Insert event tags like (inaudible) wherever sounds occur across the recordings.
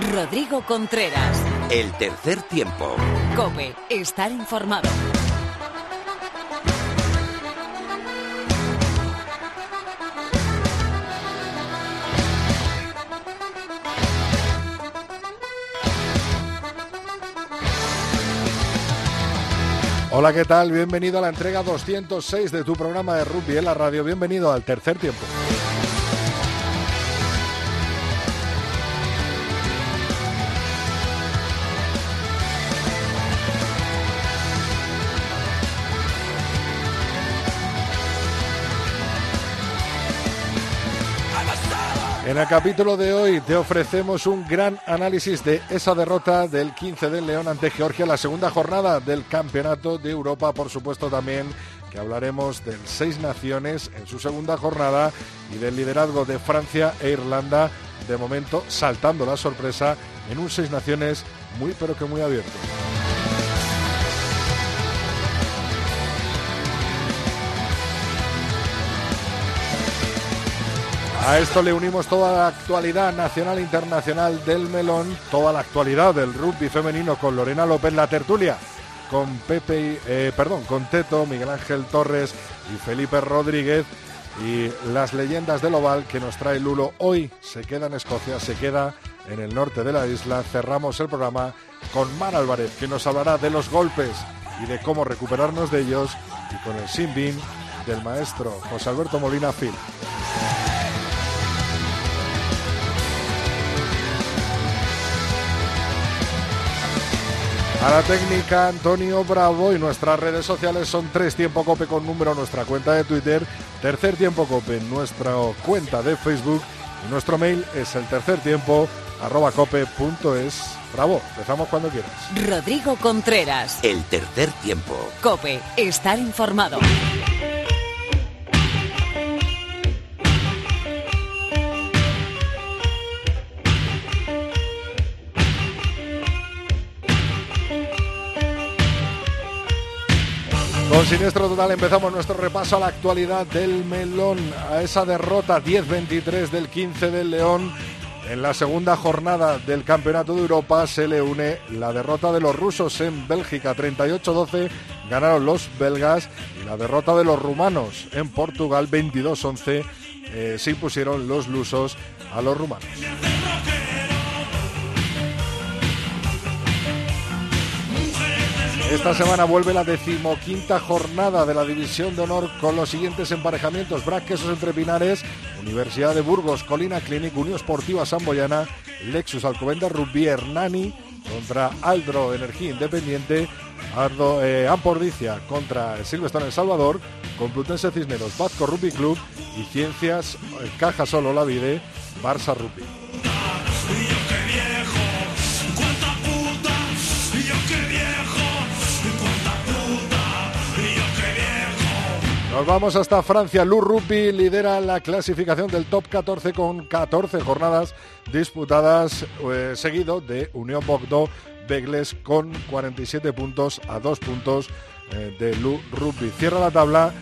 Rodrigo Contreras. El tercer tiempo. Cope, estar informado. Hola, ¿qué tal? Bienvenido a la entrega 206 de tu programa de rugby en la radio. Bienvenido al tercer tiempo. En el capítulo de hoy te ofrecemos un gran análisis de esa derrota del 15 del León ante Georgia, la segunda jornada del Campeonato de Europa, por supuesto también que hablaremos del Seis Naciones en su segunda jornada y del liderazgo de Francia e Irlanda, de momento saltando la sorpresa en un Seis Naciones muy pero que muy abierto. A esto le unimos toda la actualidad nacional e internacional del melón, toda la actualidad del rugby femenino con Lorena López, la tertulia con Pepe, eh, perdón, con Teto, Miguel Ángel Torres y Felipe Rodríguez y las leyendas del oval que nos trae Lulo hoy se queda en Escocia, se queda en el norte de la isla. Cerramos el programa con Mar Álvarez que nos hablará de los golpes y de cómo recuperarnos de ellos y con el Simbin del maestro José Alberto Molina Phil. A la técnica Antonio Bravo y nuestras redes sociales son tres tiempo cope con número nuestra cuenta de Twitter, tercer tiempo cope en nuestra cuenta de Facebook y nuestro mail es el tercer tiempo arroba cope.es. Bravo, empezamos cuando quieras. Rodrigo Contreras. El tercer tiempo. Cope, estar informado. Siniestro Total empezamos nuestro repaso a la actualidad del melón, a esa derrota 10-23 del 15 del León. En la segunda jornada del Campeonato de Europa se le une la derrota de los rusos en Bélgica 38-12, ganaron los belgas y la derrota de los rumanos en Portugal 22-11 eh, se impusieron los lusos a los rumanos. Esta semana vuelve la decimoquinta jornada de la División de Honor con los siguientes emparejamientos. Braquesos entre Pinares, Universidad de Burgos, Colina Clinic, Unión Esportiva Samboyana, Lexus Alcobendas, Rugby Hernani contra Aldro Energía Independiente, Ardo, eh, contra Silvestre El Salvador, Complutense Cisneros, Vasco Rugby Club y Ciencias eh, Caja Solo La Vide, Barça Rugby. Nos vamos hasta Francia. Lu Rupi lidera la clasificación del top 14 con 14 jornadas disputadas, eh, seguido de Unión Bordeaux Begles con 47 puntos a 2 puntos eh, de Lu Rupi. Cierra la tabla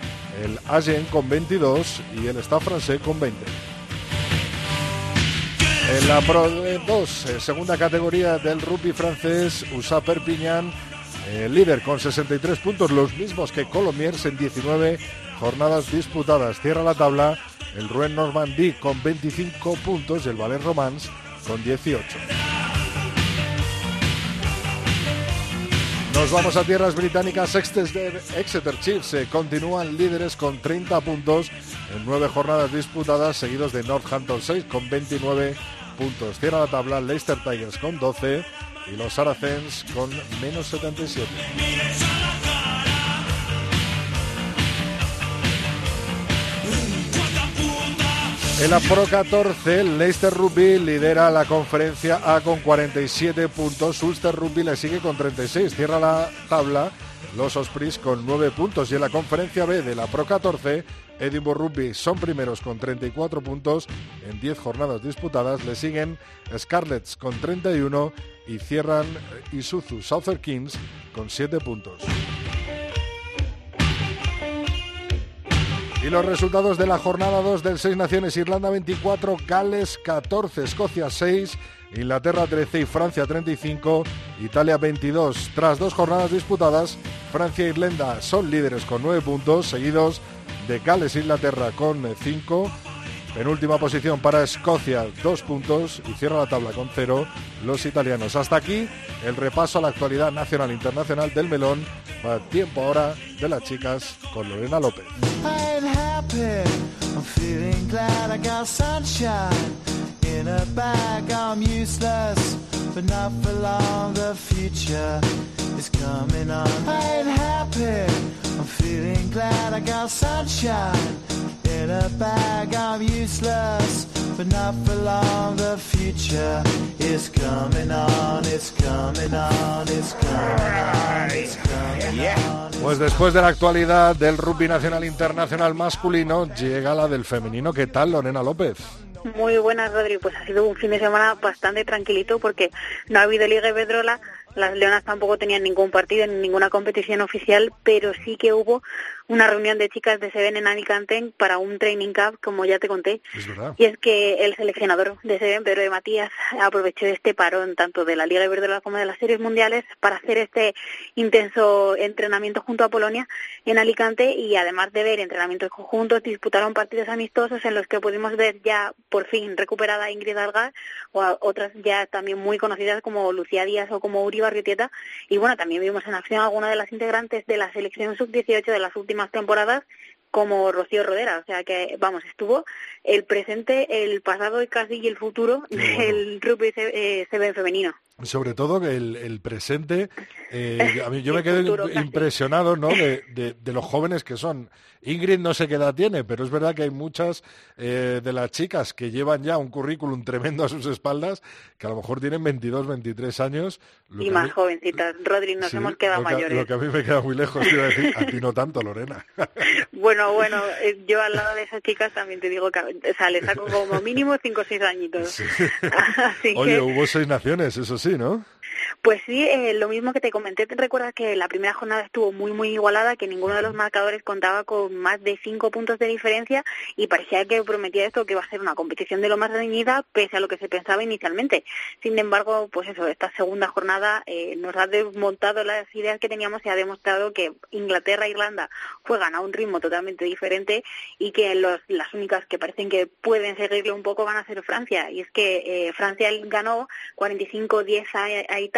el Agen con 22 y el Stade francés con 20. En la Pro 2, eh, segunda categoría del rugby francés, USA Perpignan el líder con 63 puntos, los mismos que Colomiers en 19 jornadas disputadas. Cierra la tabla el Rouen Normandie con 25 puntos y el Valais Romans con 18. Nos vamos a tierras británicas. Exeter, Exeter Chiefs eh, continúan líderes con 30 puntos en 9 jornadas disputadas, seguidos de Northampton 6 con 29 puntos. Cierra la tabla Leicester Tigers con 12 y los Saracens con menos 77. En la Pro 14, Leicester Rugby lidera la conferencia A con 47 puntos. Ulster Rugby le sigue con 36. Cierra la tabla los Ospreys con 9 puntos. Y en la conferencia B de la Pro 14, Edinburgh Rugby son primeros con 34 puntos en 10 jornadas disputadas. Le siguen Scarlets con 31 y cierran Isuzu Southern Kings con 7 puntos. Y los resultados de la jornada 2 del Seis Naciones, Irlanda 24, Gales 14, Escocia 6, Inglaterra 13 y Francia 35, Italia 22. Tras dos jornadas disputadas, Francia e Irlanda son líderes con 9 puntos, seguidos de Gales e Inglaterra con 5. Penúltima posición para Escocia, dos puntos y cierra la tabla con cero los italianos. Hasta aquí el repaso a la actualidad nacional e internacional del melón. Va tiempo ahora de las chicas con Lorena López. Pues después de la actualidad del rugby nacional internacional masculino, llega la del femenino. ¿Qué tal, Lorena López? Muy buenas, Rodri. Pues ha sido un fin de semana bastante tranquilito porque no ha habido Liga Iberdrola, las Leonas tampoco tenían ningún partido en ninguna competición oficial, pero sí que hubo una reunión de chicas de Seven en Alicante para un training camp, como ya te conté. y es que el seleccionador de Seven, Pedro de Matías, aprovechó este parón tanto de la Liga Iberdrola como de las series mundiales para hacer este intenso entrenamiento junto a Polonia en Alicante. Y además de ver entrenamientos conjuntos, disputaron partidos amistosos en los que pudimos ver ya por fin recuperada Ingrid Algar o otras ya también muy conocidas como Lucía Díaz o como Uri Barrietieta y bueno, también vimos en acción a alguna de las integrantes de la selección sub-18 de las últimas más temporadas como Rocío Rodera, o sea que, vamos, estuvo el presente, el pasado y casi el futuro del rugby se, eh, ve femenino. Sobre todo el, el presente, eh, (laughs) a mí, yo me quedo impresionado ¿no? de, de, los jóvenes que son. Ingrid no sé qué edad tiene, pero es verdad que hay muchas eh, de las chicas que llevan ya un currículum tremendo a sus espaldas, que a lo mejor tienen 22, 23 años. Y más jovencitas. Rodri, nos hemos quedado mayores. Lo que a mí me queda muy lejos, quiero decir, a ti no tanto, Lorena. (laughs) bueno, bueno, eh, yo al lado de esas chicas también te digo que o sea, les saco como mínimo 5 o 6 añitos. (laughs) Oye, hubo seis naciones, eso sí, ¿no? Pues sí, eh, lo mismo que te comenté, te recuerdas que la primera jornada estuvo muy, muy igualada, que ninguno de los marcadores contaba con más de cinco puntos de diferencia y parecía que prometía esto que iba a ser una competición de lo más reñida, pese a lo que se pensaba inicialmente. Sin embargo, pues eso, esta segunda jornada eh, nos ha desmontado las ideas que teníamos y ha demostrado que Inglaterra e Irlanda juegan a un ritmo totalmente diferente y que los, las únicas que parecen que pueden seguirle un poco van a ser Francia. Y es que eh, Francia ganó 45-10 a, a Italia,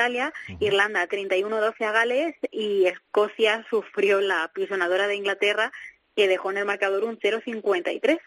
Irlanda 31-12 a Gales y Escocia sufrió la pisonadora de Inglaterra que dejó en el marcador un 0.53.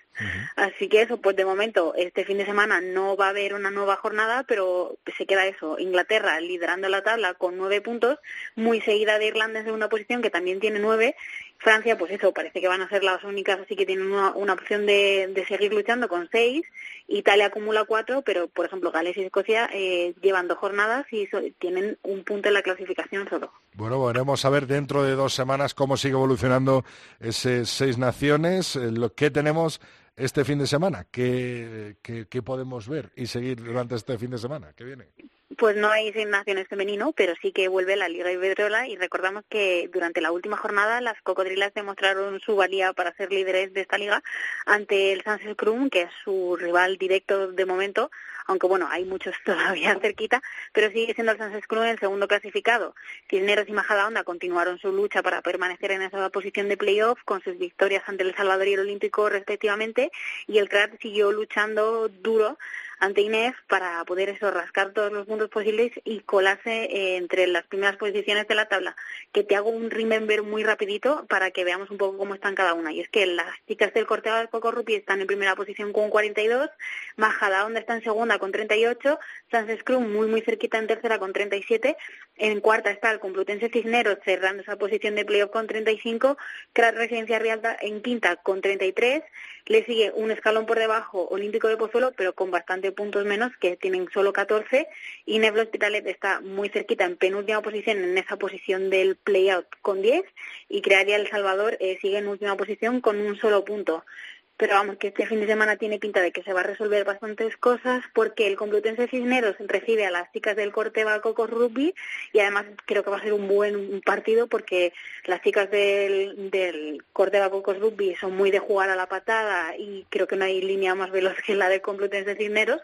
Así que eso, pues de momento, este fin de semana no va a haber una nueva jornada, pero se queda eso, Inglaterra liderando la tabla con nueve puntos, muy seguida de Irlanda en segunda posición, que también tiene nueve, Francia, pues eso, parece que van a ser las únicas, así que tienen una, opción de, seguir luchando con seis. Italia acumula cuatro, pero por ejemplo Gales y Escocia eh, llevan dos jornadas y tienen un punto en la clasificación solo. Bueno, veremos a ver dentro de dos semanas cómo sigue evolucionando ese seis naciones, eh, lo que tenemos este fin de semana, qué, qué podemos ver y seguir durante este fin de semana que viene. Pues no hay naciones femenino, pero sí que vuelve la Liga Iberdrola y recordamos que durante la última jornada las cocodrilas demostraron su valía para ser líderes de esta liga ante el Sánchez Krum, que es su rival directo de momento, aunque bueno, hay muchos (laughs) todavía cerquita, pero sigue siendo el Sánchez Krum el segundo clasificado. Cisneros y Majadahonda continuaron su lucha para permanecer en esa posición de playoff con sus victorias ante el Salvador y el Olímpico respectivamente y el CRAT siguió luchando duro ante Inés para poder eso rascar todos los puntos posibles y colarse eh, entre las primeras posiciones de la tabla. Que te hago un remember muy rapidito para que veamos un poco cómo están cada una. Y es que las chicas del corteo del Coco Rupi están en primera posición con 42, Majada Onda está en segunda con 38, Sans Scrum muy muy cerquita en tercera con 37, en cuarta está el Complutense Cisneros cerrando esa posición de playoff con 35, Crat Residencia Rialta en quinta con 33, le sigue un escalón por debajo Olímpico de Pozuelo, pero con bastante puntos menos, que tienen solo 14, y Neblo Hospitalet está muy cerquita en penúltima posición, en esa posición del play-out con 10, y Crearia El Salvador eh, sigue en última posición con un solo punto pero vamos, que este fin de semana tiene pinta de que se va a resolver bastantes cosas porque el Complutense Cisneros recibe a las chicas del Corteva Coco Rugby y además creo que va a ser un buen partido porque las chicas del, del Corteva Cocos Rugby son muy de jugar a la patada y creo que no hay línea más veloz que la del Complutense Cisneros.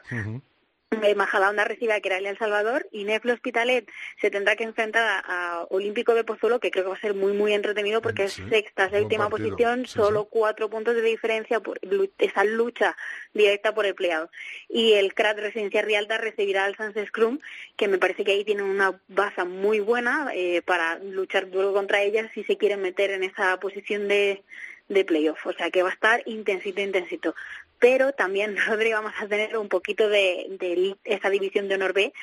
Majadahonda recibe a Querale El Salvador y Neflo Hospitalet se tendrá que enfrentar a, Olímpico de Pozuelo, que creo que va a ser muy, muy entretenido porque es sexta, séptima posición, solo cuatro puntos de diferencia por esa lucha directa por el plegado. Y el CRAT Residencia Rialta recibirá al Sans Scrum, que me parece que ahí tienen una base muy buena eh, para luchar duro contra ellas si se quieren meter en esa posición de, de playoff. O sea que va a estar intensito, intensito pero también (laughs) nosotros vamos a tener un poquito de, de esa división de honor B,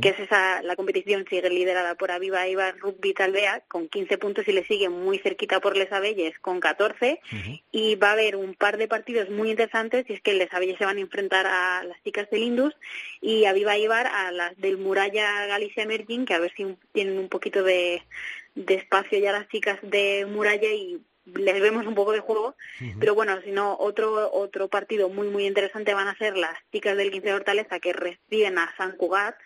que es esa, la competición sigue liderada por Aviva Ibar Rugby Talvea con 15 puntos y le sigue muy cerquita por Les Abelles con 14 y va a haber un par de partidos muy interesantes y es que Les Abelles se van a enfrentar a las chicas del Indus y Aviva Ibar a las del Muralla Galicia Emerging que a ver si tienen un poquito de, de espacio ya las chicas de Muralla y les vemos un poco de juego, pero bueno, si no, otro, otro partido muy, muy interesante van a ser las chicas del 15 de Hortaleza que reciben a San Cugat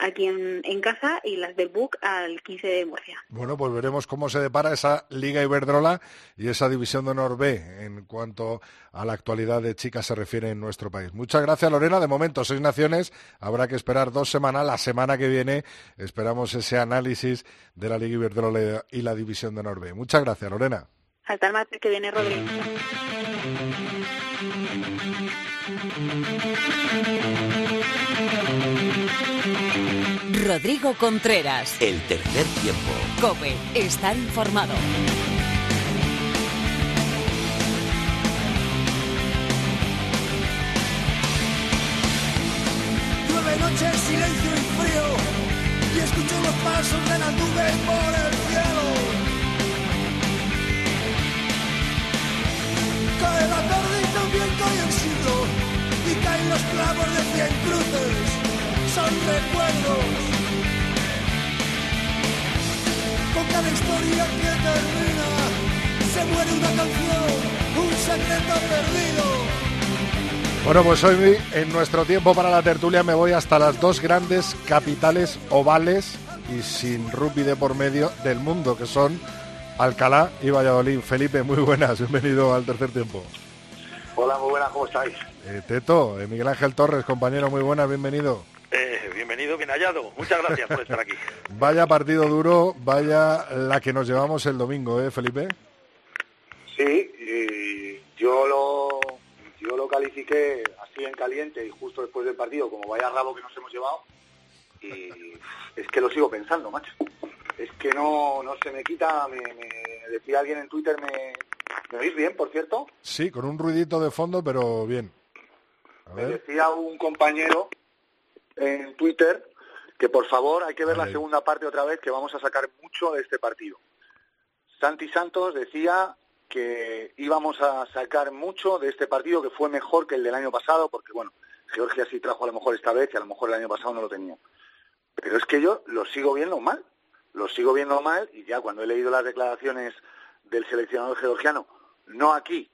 aquí en, en, casa y las del BUC al 15 de Murcia. Bueno, pues veremos cómo se depara esa Liga Iberdrola y esa División de Honor B en cuanto a la actualidad de chicas se refiere en nuestro país. Muchas gracias, Lorena. De momento, seis naciones. Habrá que esperar dos semanas. La semana que viene esperamos ese análisis de la Liga Iberdrola y la División de Honor B. Muchas gracias, Lorena. Hasta el martes que viene, Rodrigo. Rodrigo Contreras. El tercer tiempo. Cope, estar informado. Nueve noches, silencio y frío. Y escucho los pasos de las nubes por el cielo. Cae la tarde y también cae el siglo y caen los clavos de cien cruces, son recuerdos. Con cada historia que termina, se muere una canción, un secreto perdido. Bueno, pues hoy en nuestro tiempo para la tertulia me voy hasta las dos grandes capitales ovales y sin rugby de por medio del mundo, que son Alcalá y Valladolid. Felipe, muy buenas, bienvenido al tercer tiempo. Hola, muy buenas, ¿cómo estáis? Eh, Teto, eh, Miguel Ángel Torres, compañero, muy buenas, bienvenido. Eh, bienvenido, bien hallado. Muchas gracias por estar aquí. (laughs) vaya partido duro, vaya la que nos llevamos el domingo, ¿eh, Felipe? Sí, yo lo yo lo califiqué así en caliente y justo después del partido como vaya rabo que nos hemos llevado y es que lo sigo pensando, macho es que no, no se me quita, me, decía alguien en Twitter, me, ¿me oís bien, por cierto? Sí, con un ruidito de fondo, pero bien. Me decía un compañero en Twitter que por favor hay que ver la segunda parte otra vez, que vamos a sacar mucho de este partido. Santi Santos decía que íbamos a sacar mucho de este partido, que fue mejor que el del año pasado, porque bueno, Georgia sí trajo a lo mejor esta vez y a lo mejor el año pasado no lo tenía. Pero es que yo lo sigo viendo mal lo sigo viendo mal y ya cuando he leído las declaraciones del seleccionador georgiano, no aquí,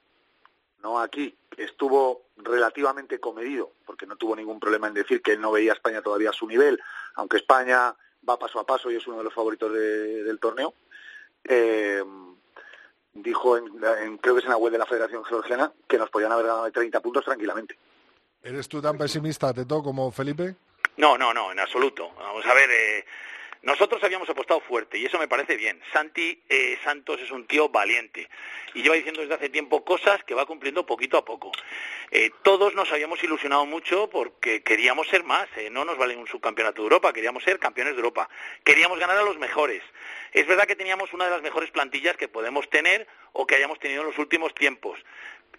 no aquí, estuvo relativamente comedido, porque no tuvo ningún problema en decir que él no veía a España todavía a su nivel, aunque España va paso a paso y es uno de los favoritos del torneo. Eh, dijo, en, creo que es en la web de la Federación Georgiana, que nos podían haber dado 30 puntos tranquilamente. ¿Eres tú tan pesimista, Teto, como Felipe? No, no, no, en absoluto. Vamos a ver, eh, nosotros habíamos apostado fuerte y eso me parece bien. Santi eh, Santos es un tío valiente y lleva diciendo desde hace tiempo cosas que va cumpliendo poquito a poco. Eh, todos nos habíamos ilusionado mucho porque queríamos ser más, eh, no nos vale un subcampeonato de Europa, queríamos ser campeones de Europa, queríamos ganar a los mejores. Es verdad que teníamos una de las mejores plantillas que podemos tener o que hayamos tenido en los últimos tiempos.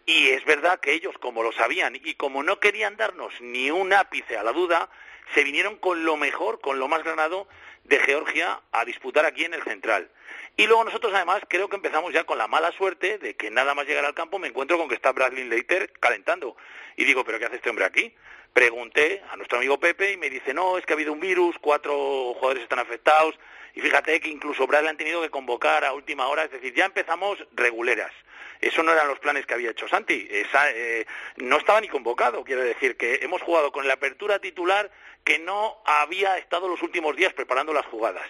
Y es verdad que ellos, como lo sabían y como no querían darnos ni un ápice a la duda, se vinieron con lo mejor, con lo más granado de Georgia a disputar aquí en el Central. Y luego nosotros además creo que empezamos ya con la mala suerte de que nada más llegar al campo me encuentro con que está Bradley Leiter calentando. Y digo, ¿pero qué hace este hombre aquí? Pregunté a nuestro amigo Pepe y me dice, no, es que ha habido un virus, cuatro jugadores están afectados. Y fíjate que incluso Bradley han tenido que convocar a última hora, es decir, ya empezamos reguleras. Eso no eran los planes que había hecho Santi. Eh, no estaba ni convocado. Quiero decir que hemos jugado con la apertura titular que no había estado los últimos días preparando las jugadas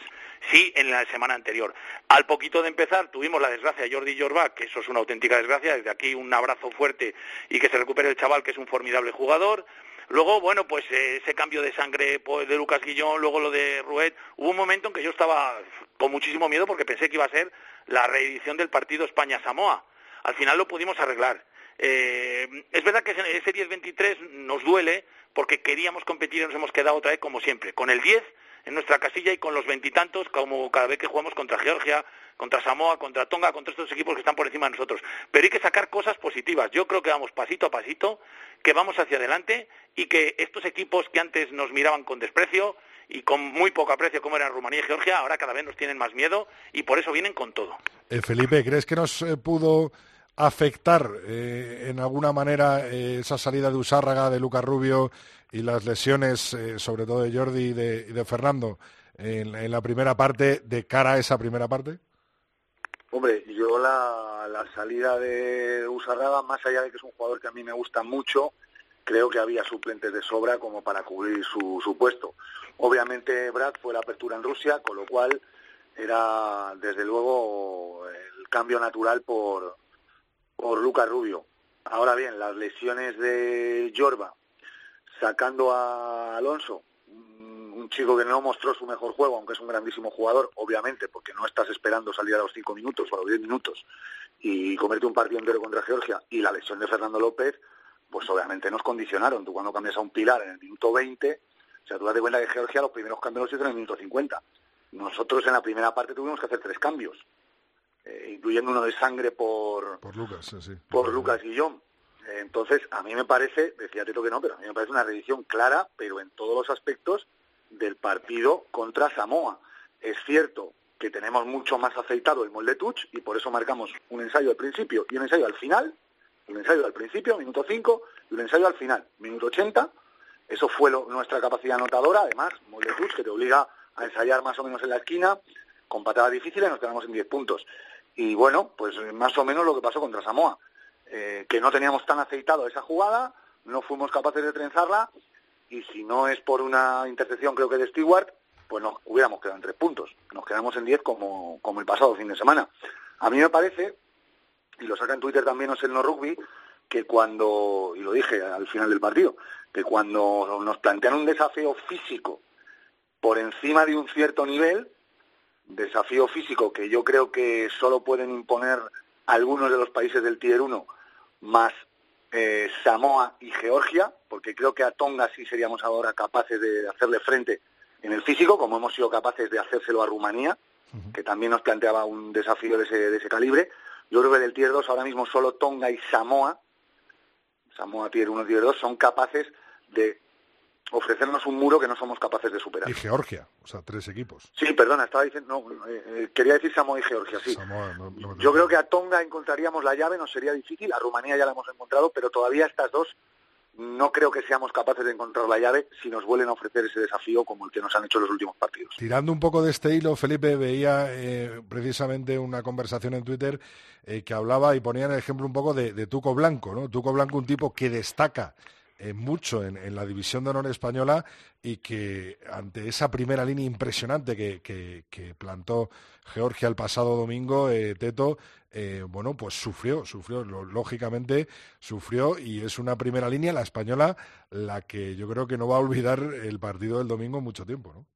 sí en la semana anterior. Al poquito de empezar tuvimos la desgracia de Jordi Jorba, que eso es una auténtica desgracia, desde aquí un abrazo fuerte y que se recupere el chaval, que es un formidable jugador. Luego, bueno, pues eh, ese cambio de sangre pues, de Lucas Guillón, luego lo de Ruet, hubo un momento en que yo estaba con muchísimo miedo porque pensé que iba a ser la reedición del partido España-Samoa. Al final lo pudimos arreglar. Eh, es verdad que ese 10-23 nos duele porque queríamos competir y nos hemos quedado otra vez como siempre, con el 10 en nuestra casilla y con los veintitantos como cada vez que jugamos contra Georgia, contra Samoa, contra Tonga, contra estos equipos que están por encima de nosotros. Pero hay que sacar cosas positivas. Yo creo que vamos pasito a pasito, que vamos hacia adelante y que estos equipos que antes nos miraban con desprecio y con muy poco aprecio como eran Rumanía y Georgia, ahora cada vez nos tienen más miedo y por eso vienen con todo. Eh, Felipe, ¿crees que nos eh, pudo afectar eh, en alguna manera esa salida de Usárraga, de Lucas Rubio y las lesiones, sobre todo de Jordi y de, Fernando, en, la primera parte, de cara a esa primera parte? Hombre, yo la, la salida de Usarraga, más allá de que es un jugador que a mí me gusta mucho, creo que había suplentes de sobra como para cubrir su, su puesto. Obviamente Brad fue la apertura en Rusia, con lo cual era desde luego el cambio natural por, por Lucas Rubio. Ahora bien, las lesiones de Yorba, sacando a Alonso, un chico que no mostró su mejor juego, aunque es un grandísimo jugador, obviamente, porque no estás esperando salir a los cinco minutos o a los diez minutos y comerte un partido entero contra Georgia, y la lesión de Fernando López, pues obviamente nos condicionaron. Tú cuando cambias a un pilar en el minuto 20, o sea, tú das cuenta que Georgia los primeros cambios los hizo en el minuto 50. Nosotros en la primera parte tuvimos que hacer tres cambios, eh, incluyendo uno de sangre por, por Lucas, sí. por Lucas Guillón. entonces, a mí me parece, decía Teto que no, pero a mí me parece una revisión clara, pero en todos los aspectos, del partido contra Samoa. Es cierto que tenemos mucho más aceitado el molde touch y por eso marcamos un ensayo al principio y un ensayo al final, un ensayo al principio, minuto 5, y un ensayo al final, minuto 80. Eso fue nuestra capacidad anotadora, además, molde touch que te obliga a ensayar más o menos en la esquina, con patadas difíciles nos quedamos en 10 puntos. Y bueno, pues más o menos lo que pasó contra Samoa, eh, que no teníamos tan aceitado esa jugada, no fuimos capaces de trenzarla y si no es por una intercepción creo que de Stewart, pues nos hubiéramos quedado en tres puntos. Nos quedamos en diez como, como el pasado fin de semana. A mí me parece, y lo saca en Twitter también sé, No Rugby, que cuando, y lo dije al final del partido, que cuando nos plantean un desafío físico por encima de un cierto nivel, desafío físico que yo creo que solo pueden imponer algunos de los países del Tier 1, más eh, Samoa y Georgia, porque creo que a Tonga sí seríamos ahora capaces de hacerle frente en el físico, como hemos sido capaces de hacérselo a Rumanía, que también nos planteaba un desafío de ese, de ese calibre. Yo creo que del Tier 2 ahora mismo solo Tonga y Samoa, Samoa Tier 1 y Tier 2, son capaces de ofrecernos un muro que no somos capaces de superar. Y Georgia, o sea, tres equipos. Sí, perdona, estaba diciendo, no, eh, eh, quería decir Samoa y Georgia, sí. Yo creo que a Tonga encontraríamos la llave, nos sería difícil, a Rumanía ya la hemos encontrado, pero todavía estas dos no creo que seamos capaces de encontrar la llave si nos vuelven a ofrecer ese desafío como el que nos han hecho los últimos partidos. Tirando un poco de este hilo, Felipe veía eh, precisamente una conversación en Twitter que hablaba y ponía el ejemplo un poco de, de Tuco Blanco, ¿no? Tuco Blanco, un tipo que destaca mucho en, la división de honor española y que ante esa primera línea impresionante que, plantó Georgia el pasado domingo, eh, Teto, eh, bueno, pues sufrió, sufrió, lógicamente sufrió y es una primera línea, la española, la que yo creo que no va a olvidar el partido del domingo mucho tiempo, ¿no?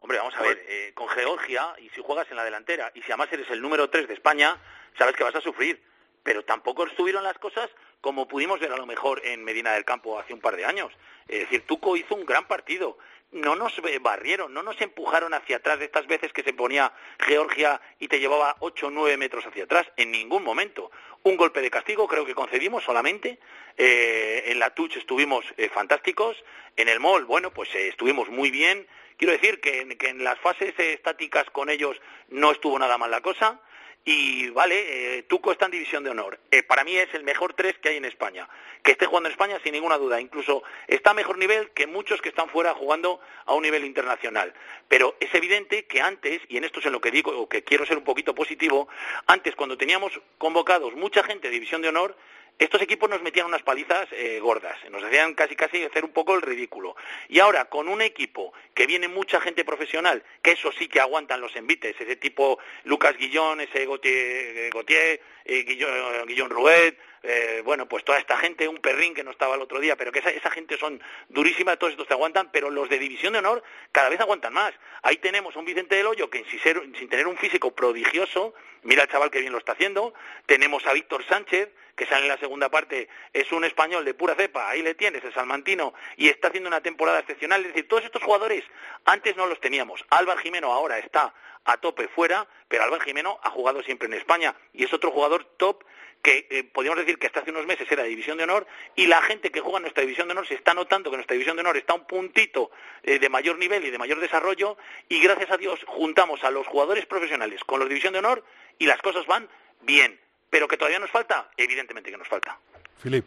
Hombre, vamos a ver, eh, con Georgia, y si juegas en la delantera, y si además eres el número 3 de España, sabes que vas a sufrir. Pero tampoco estuvieron las cosas como pudimos ver a lo mejor en Medina del Campo hace un par de años. Es decir, Tuco hizo un gran partido. No nos barrieron, no nos empujaron hacia atrás de estas veces que se ponía Georgia y te llevaba 8 o 9 metros hacia atrás, en ningún momento. Un golpe de castigo creo que concedimos solamente. Eh, en la touch estuvimos eh, fantásticos. En el mall, bueno, pues eh, estuvimos muy bien. Quiero decir que, que en las fases estáticas con ellos no estuvo nada mal la cosa. Y vale, eh, Tuco está en división de honor. Eh, para mí es el mejor tres que hay en España. Que esté jugando en España sin ninguna duda. Incluso está a mejor nivel que muchos que están fuera jugando a un nivel internacional. Pero es evidente que antes, y en esto es en lo que digo, o que quiero ser un poquito positivo, antes cuando teníamos convocados mucha gente de división de honor, estos equipos nos metían unas palizas eh, gordas, nos hacían casi casi hacer un poco el ridículo. Y ahora, con un equipo que viene mucha gente profesional, que eso sí que aguantan los envites, ese tipo Lucas Guillón, ese Gautier, Gautier eh, Guillón, Guillón Rouet, eh, bueno, pues toda esta gente, un perrín que no estaba el otro día, pero que esa, esa gente son durísimas, todos estos te aguantan, pero los de División de Honor cada vez aguantan más. Ahí tenemos a un Vicente del Hoyo que sin, ser, sin tener un físico prodigioso, mira el chaval que bien lo está haciendo, tenemos a Víctor Sánchez, que sale en la segunda parte, es un español de pura cepa, ahí le tienes, el salmantino, y está haciendo una temporada excepcional. Es decir, todos estos jugadores antes no los teníamos. Álvaro Jimeno ahora está a tope fuera, pero Álvaro Jimeno ha jugado siempre en España y es otro jugador top que eh, podríamos decir que hasta hace unos meses era división de honor y la gente que juega en nuestra división de honor se está notando que nuestra división de honor está un puntito eh, de mayor nivel y de mayor desarrollo y gracias a Dios juntamos a los jugadores profesionales con los división de honor y las cosas van bien. Pero que todavía nos falta, evidentemente que nos falta. Filip.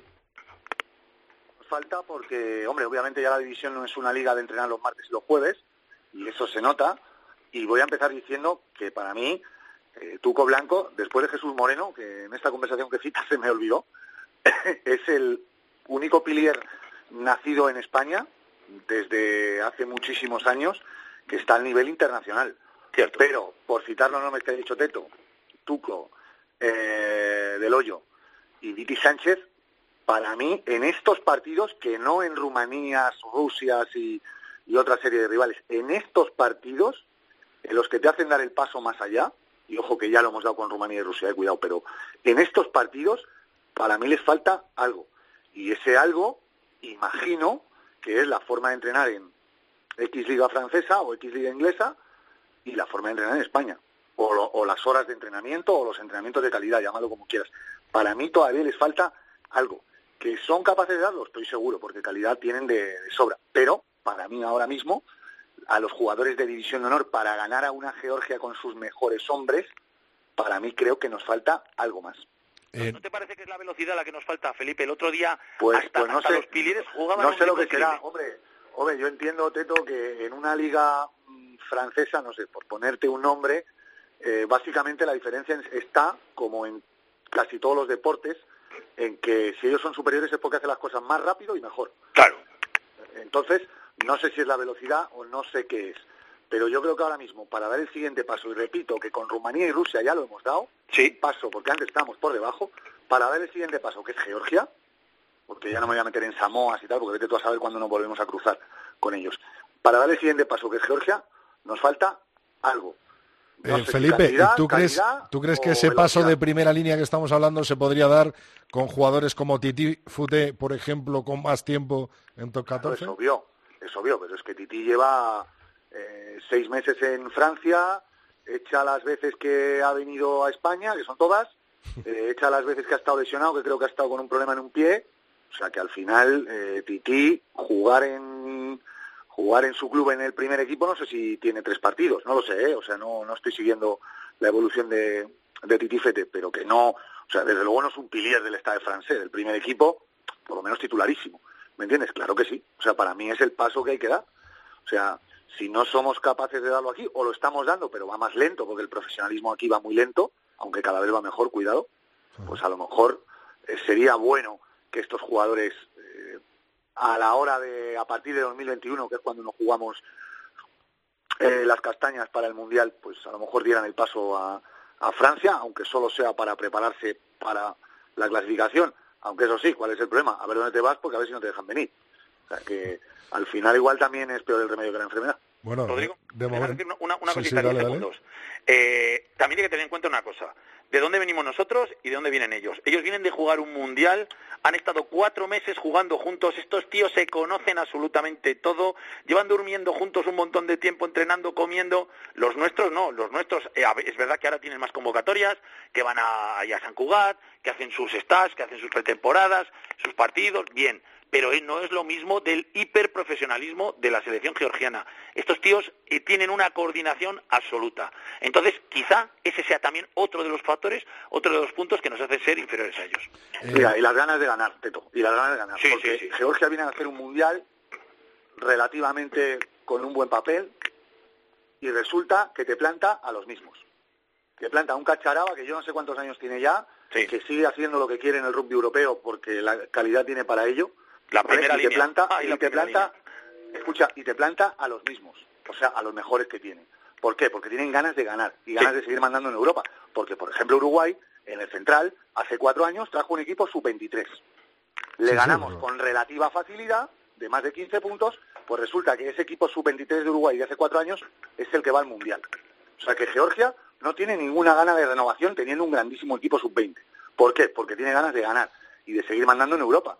Nos falta porque, hombre, obviamente ya la división no es una liga de entrenar los martes y los jueves y eso se nota. Y voy a empezar diciendo que para mí eh, Tuco Blanco, después de Jesús Moreno, que en esta conversación que cita (laughs) se me olvidó, (laughs) es el único pilier nacido en España desde hace muchísimos años que está al nivel internacional. Cierto. Pero, por citarlo no me está dicho Teto, Tuco, eh, Del Hoyo y Viti Sánchez, para mí, en estos partidos, que no en Rumanía, Rusia y, y otra serie de rivales, en estos partidos, en los que te hacen dar el paso más allá, y ojo que ya lo hemos dado con Rumanía y Rusia, eh, cuidado, pero en estos partidos para mí les falta algo. Y ese algo, imagino, que es la forma de entrenar en X Liga francesa o X Liga inglesa y la forma de entrenar en España. O, lo- o las horas de entrenamiento o los entrenamientos de calidad, llámalo como quieras. Para mí todavía les falta algo. Que son capaces de darlo, estoy seguro, porque calidad tienen de, de sobra. Pero para mí ahora mismo a los jugadores de División de Honor para ganar a una Georgia con sus mejores hombres, para mí creo que nos falta algo más. Eh, ¿No te parece que es la velocidad la que nos falta, Felipe? El otro día Pues, hasta, pues no hasta sé, los pilieres jugaban a no sé lo que será, hombre, hombre, yo entiendo, Teto, que en una liga mm, francesa, no sé, por ponerte un nombre, eh, básicamente la diferencia en- está, como en casi todos los deportes, en que si ellos son superiores es porque hacen las cosas más rápido y mejor. Claro. Entonces, no sé si es la velocidad o no sé qué es. Pero yo creo que ahora mismo, para dar el siguiente paso, y repito que con Rumanía y Rusia ya lo hemos dado, Sí. paso, porque antes estábamos por debajo, para dar el siguiente paso, que es Georgia, porque ya no me voy a meter en Samoas y tal, porque vete tú a saber cuándo nos volvemos a cruzar con ellos. Para dar el siguiente paso, que es Georgia, nos falta algo. No eh, si Felipe, ¿tú crees, calidad ¿tú crees que ese paso de primera línea que estamos hablando se podría dar con jugadores como Titi Fute, por ejemplo, con más tiempo en top Claro, 14? es obvio, es obvio, pero es que Titi lleva eh, seis meses en Francia, echa las veces que ha venido a España, que son todas, (laughs) eh, echa las veces que ha estado lesionado, que creo que ha estado con un problema en un pie, o sea que al final eh, Titi jugar en jugar en su club en el primer equipo, no sé si tiene tres partidos, no lo sé, ¿eh? o sea, no, no estoy siguiendo la evolución de, de Titi Fete, pero que no, o sea, desde luego no es un pilier del Stade francés, del primer equipo, por lo menos titularísimo. ¿Me entiendes? Claro que sí. O sea, para mí es el paso que hay que dar. O sea, si no somos capaces de darlo aquí, o lo estamos dando, pero va más lento, porque el profesionalismo aquí va muy lento, aunque cada vez va mejor, cuidado, pues a lo mejor eh, sería bueno que estos jugadores, a la hora de, a partir de 2021, que es cuando nos jugamos eh, las castañas para el Mundial, pues a lo mejor dieran el paso a, a Francia, aunque solo sea para prepararse para la clasificación. Aunque eso sí, ¿cuál es el problema? A ver dónde te vas, porque a ver si no te dejan venir. O sea que al final igual también es peor el remedio que la enfermedad. Bueno, Rodrigo, de déjame momento. decir una, una Sí, sí, cosita, dale, dale. segundos. Eh, también hay que tener en cuenta una cosa. ¿De dónde venimos nosotros y de dónde vienen ellos? Ellos vienen de jugar un mundial, han estado cuatro meses jugando juntos, estos tíos se conocen absolutamente todo, llevan durmiendo juntos un montón de tiempo, entrenando, comiendo. Los nuestros no, los nuestros, eh, es verdad que ahora tienen más convocatorias, que van a, a San Cugat, que hacen sus stats, que hacen sus pretemporadas, sus partidos, bien pero no es lo mismo del hiperprofesionalismo de la selección georgiana. Estos tíos eh, tienen una coordinación absoluta. Entonces, quizá ese sea también otro de los factores, otro de los puntos que nos hacen ser inferiores a ellos. Eh, Mira, y las ganas de ganar, Teto, y las ganas de ganar. Sí, porque sí, sí. Georgia viene a hacer un mundial relativamente con un buen papel y resulta que te planta a los mismos. Te planta un cacharaba que yo no sé cuántos años tiene ya, que sigue haciendo lo que quiere en el rugby europeo porque la calidad tiene para ello. La primera y línea. te planta, Ah, y y la te planta, escucha, y te planta a los mismos, o sea, a los mejores que tiene. ¿Por qué? Porque tienen ganas de ganar y ganas de seguir mandando en Europa. Porque, por ejemplo, Uruguay, en el central, hace cuatro años trajo un equipo sub-23. Le Sí, ganamos con relativa facilidad, de más de 15 puntos, pues resulta que ese equipo sub-23 de Uruguay de hace cuatro años es el que va al Mundial. O sea que Georgia no tiene ninguna gana de renovación teniendo un grandísimo equipo sub-20. ¿Por qué? Porque tiene ganas de ganar y de seguir mandando en Europa.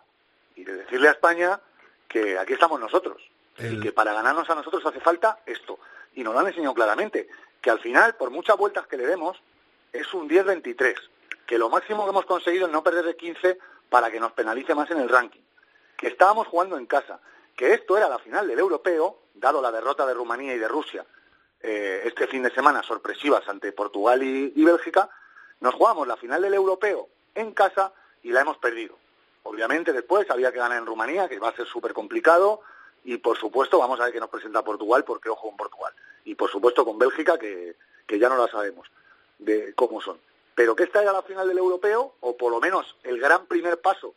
Y de decirle a España que aquí estamos nosotros. El- Y que para ganarnos a nosotros hace falta esto. Y nos lo han enseñado claramente. Que al final, por muchas vueltas que le demos, es un 10-23. Que lo máximo que hemos conseguido es no perder de 15 para que nos penalice más en el ranking. Que estábamos jugando en casa. Que esto era la final del europeo, dado la derrota de Rumanía y de Rusia eh, este fin de semana sorpresivas ante Portugal y, y Bélgica, nos jugamos la final del europeo en casa y la hemos perdido. Obviamente después había que ganar en Rumanía, que va a ser súper complicado, y por supuesto vamos a ver qué nos presenta Portugal, porque ojo con Portugal. Y por supuesto con Bélgica, que, que ya no la sabemos de cómo son. Pero que esta era la final del europeo, o por lo menos el gran primer paso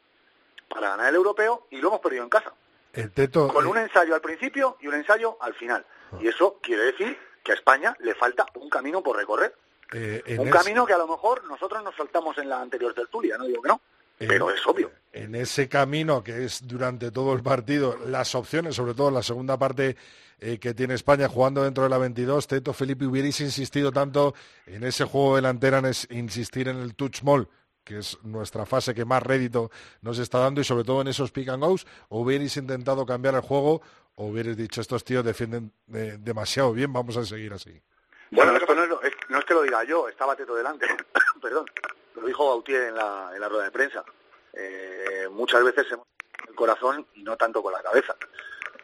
para ganar el europeo, y lo hemos perdido en casa El Teto, con eh, un ensayo al principio y un ensayo al final. Y eso quiere decir que a España le falta un camino por recorrer. eh, Un ese- camino que a lo mejor nosotros nos saltamos en la anterior tertulia, no digo que no, pero es obvio. En ese camino que es durante todo el partido, las opciones, sobre todo en la segunda parte eh, que tiene España jugando dentro de la 22, Teto Felipe, hubierais insistido tanto en ese juego delantera, en es- insistir en el touch mall, que es nuestra fase que más rédito nos está dando, y sobre todo en esos pick and goes, o hubierais intentado cambiar el juego, o hubierais dicho, estos tíos defienden eh, demasiado bien, vamos a seguir así. Bueno, esto no es- no es que lo diga yo, estaba Teto delante, (laughs) perdón, lo dijo Gautier en la, en la rueda de prensa. Eh, muchas veces hemos el corazón y no tanto con la cabeza.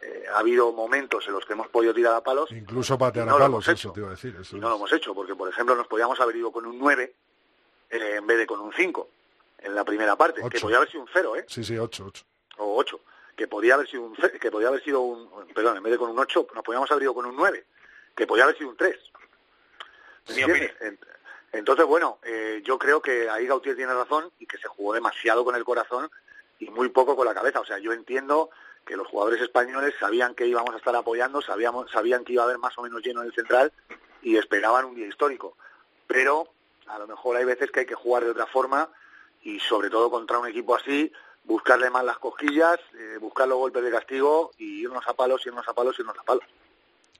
Eh, ha habido momentos en los que hemos podido tirar a palos Incluso patear no a lo palos, eso te iba a decir. eso y no lo hemos hecho, porque por ejemplo nos podíamos haber ido con un 9 eh, en vez de con un 5 en la primera parte, que podía haber sido un 0, ¿eh? Sí, sí, 8, 8. o 8, que podía haber sido un que podía haber sido un perdón, en vez de con un 8, nos podíamos haber ido con un 9, que podía haber sido un 3. ¿Me Mi entiendes? En- Entonces, bueno, eh, yo creo que ahí Gautier tiene razón y que se jugó demasiado con el corazón y muy poco con la cabeza. O sea, yo entiendo que los jugadores españoles sabían que íbamos a estar apoyando, sabíamos, sabían que iba a haber más o menos lleno en el central y esperaban un día histórico. Pero a lo mejor hay veces que hay que jugar de otra forma y sobre todo contra un equipo así, buscarle más las cosquillas, eh, buscar los golpes de castigo y irnos a palos, irnos a palos, irnos a palos.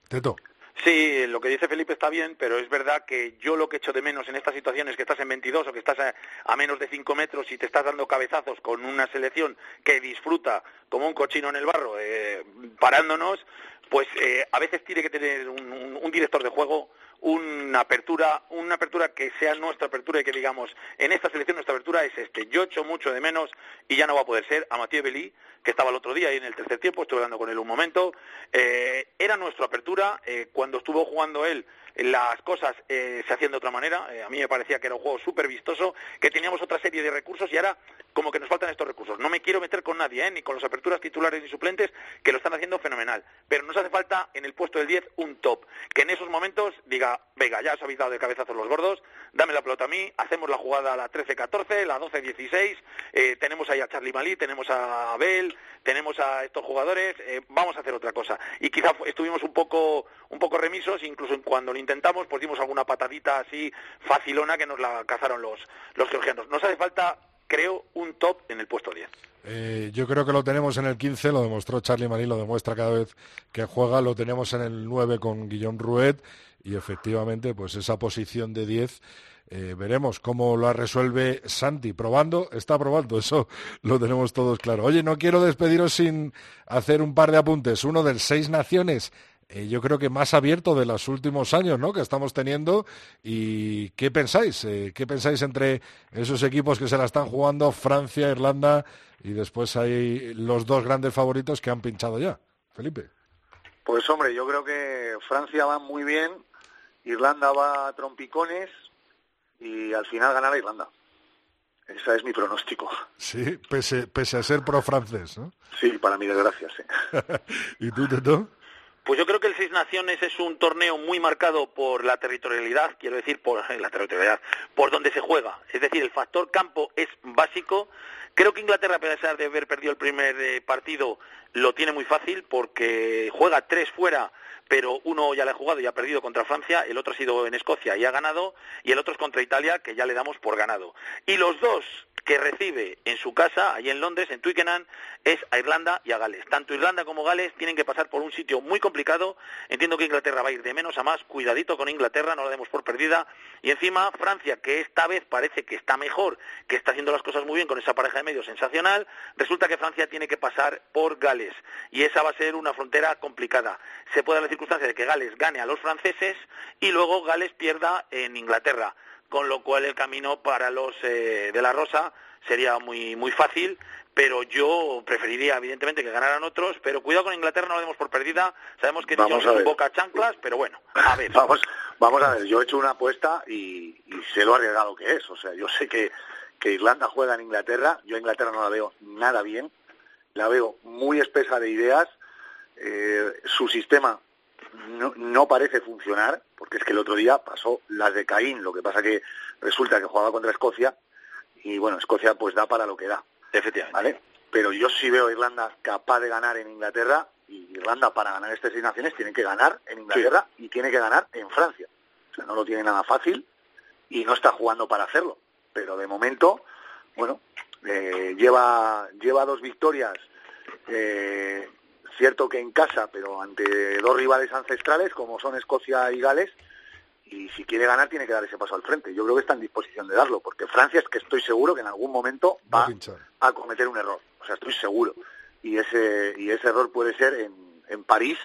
Teto. Sí, lo que dice Felipe está bien, pero es verdad que yo lo que echo de menos en estas situaciones que estás en 22 o que estás a, menos de 5 metros y te estás dando cabezazos con una selección que disfruta como un cochino en el barro, eh, parándonos, pues eh, a veces tiene que tener un, un- un director de juego una apertura, una apertura que sea nuestra apertura y que digamos, en esta selección nuestra apertura es este. Yo echo mucho de menos y ya no va a poder ser a Mathieu Belí, que estaba el otro día ahí en el tercer tiempo, estuve hablando con él un momento. Eh, era nuestra apertura, eh, cuando estuvo jugando él las cosas eh, se hacían de otra manera. Eh, a mí me parecía que era un juego súper vistoso, que teníamos otra serie de recursos y ahora como que nos faltan estos recursos. No me quiero meter con nadie, ¿eh? ni con las aperturas titulares ni suplentes, que lo están haciendo fenomenal. Pero nos hace falta en el puesto del 10 un top, que en esos momentos diga, venga, ya os habéis dado de cabezazos los gordos, dame la pelota a mí, hacemos la jugada a la 13-14, la 12-16, eh, tenemos ahí a Charlie Malí, tenemos a Abel, tenemos a estos jugadores, vamos a hacer otra cosa. Y quizá estuvimos un poco, un poco remisos, incluso cuando intentamos, pues dimos alguna patadita así facilona que nos la cazaron los, los georgianos. Nos hace falta, creo, un top en el puesto 10. Eh, yo creo que lo tenemos en el 15, lo demostró Charlie Marí, lo demuestra cada vez que juega, lo tenemos en el 9 con Guillaume Rouet y efectivamente pues esa posición de 10 eh, veremos cómo lo resuelve Santi. Probando, está probando, (laughs) eso lo tenemos todos claro. Oye, no quiero despediros sin hacer un par de apuntes. Uno del Seis Naciones, eh, yo creo que más abierto de los últimos años ¿no? que estamos teniendo. ¿Y qué pensáis? Eh, ¿Qué pensáis entre esos equipos que se la están jugando, Francia, Irlanda, y después hay los dos grandes favoritos que han pinchado ya? Felipe. Pues hombre, yo creo que Francia va muy bien, Irlanda va a trompicones y al final ganará Irlanda. Ese es mi pronóstico. Sí, pese, pese a ser pro francés, ¿no? Sí, para mi desgracia, sí. (laughs) ¿Y tú, Teto? Pues yo creo que el Seis Naciones es un torneo muy marcado por la territorialidad, quiero decir, por (laughs) la territorialidad, por donde se juega. Es decir, el factor campo es básico. Creo que Inglaterra, a pesar de haber perdido el primer eh, partido, lo tiene muy fácil porque juega tres fuera pero uno ya le ha jugado y ha perdido contra Francia, el otro ha sido en Escocia y ha ganado, y el otro es contra Italia, que ya le damos por ganado. Y los dos que recibe en su casa, allí en Londres, en Twickenham, es a Irlanda y a Gales. Tanto Irlanda como Gales tienen que pasar por un sitio muy complicado. Entiendo que Inglaterra va a ir de menos a más. Cuidadito con Inglaterra, no la demos por perdida. Y encima Francia, que esta vez parece que está mejor, que está haciendo las cosas muy bien con esa pareja de medios sensacional, resulta que Francia tiene que pasar por Gales. Y esa va a ser una frontera complicada. Se puede dar la circunstancia de que Gales gane a los franceses y luego Gales pierda en Inglaterra con lo cual el camino para los eh, de la Rosa sería muy muy fácil, pero yo preferiría evidentemente que ganaran otros, pero cuidado con Inglaterra, no lo demos por perdida, sabemos que vamos un boca chanclas, pero bueno, a ver. (laughs) Vamos, vamos a ver, yo he hecho una apuesta y, sé lo arriesgado que es, o sea, yo sé que, que Irlanda juega en Inglaterra, yo a Inglaterra no la veo nada bien, la veo muy espesa de ideas, eh, su sistema no, no, parece funcionar, porque es que el otro día pasó las de Caín, lo que pasa que resulta que jugaba contra Escocia y bueno, Escocia pues da para lo que da. Efectivamente. ¿Vale? Pero yo sí veo a Irlanda capaz de ganar en Inglaterra y Irlanda para ganar estas seis naciones tiene que ganar en Inglaterra y tiene que ganar en Francia. O sea, no lo tiene nada fácil y no está jugando para hacerlo. Pero de momento, bueno, eh, lleva, lleva dos victorias eh, cierto que en casa, pero ante dos rivales ancestrales como son Escocia y Gales, y si quiere ganar tiene que dar ese paso al frente. Yo creo que está en disposición de darlo, porque Francia es que estoy seguro que en algún momento va a, cometer un error, o sea, estoy seguro. Y ese, y ese error puede ser en, en París,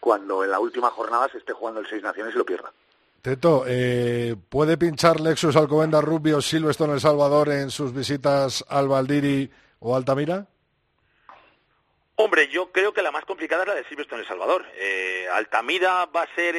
cuando en la última jornada se esté jugando el Seis Naciones y lo pierda. Teto, eh, ¿puede pinchar Lexus Alcobendas Rubio Silvestre en El Salvador en sus visitas al Valdiri o Altamira? Hombre, yo creo que la más complicada es la de Silvestre en El Salvador. Eh, Altamira va a ser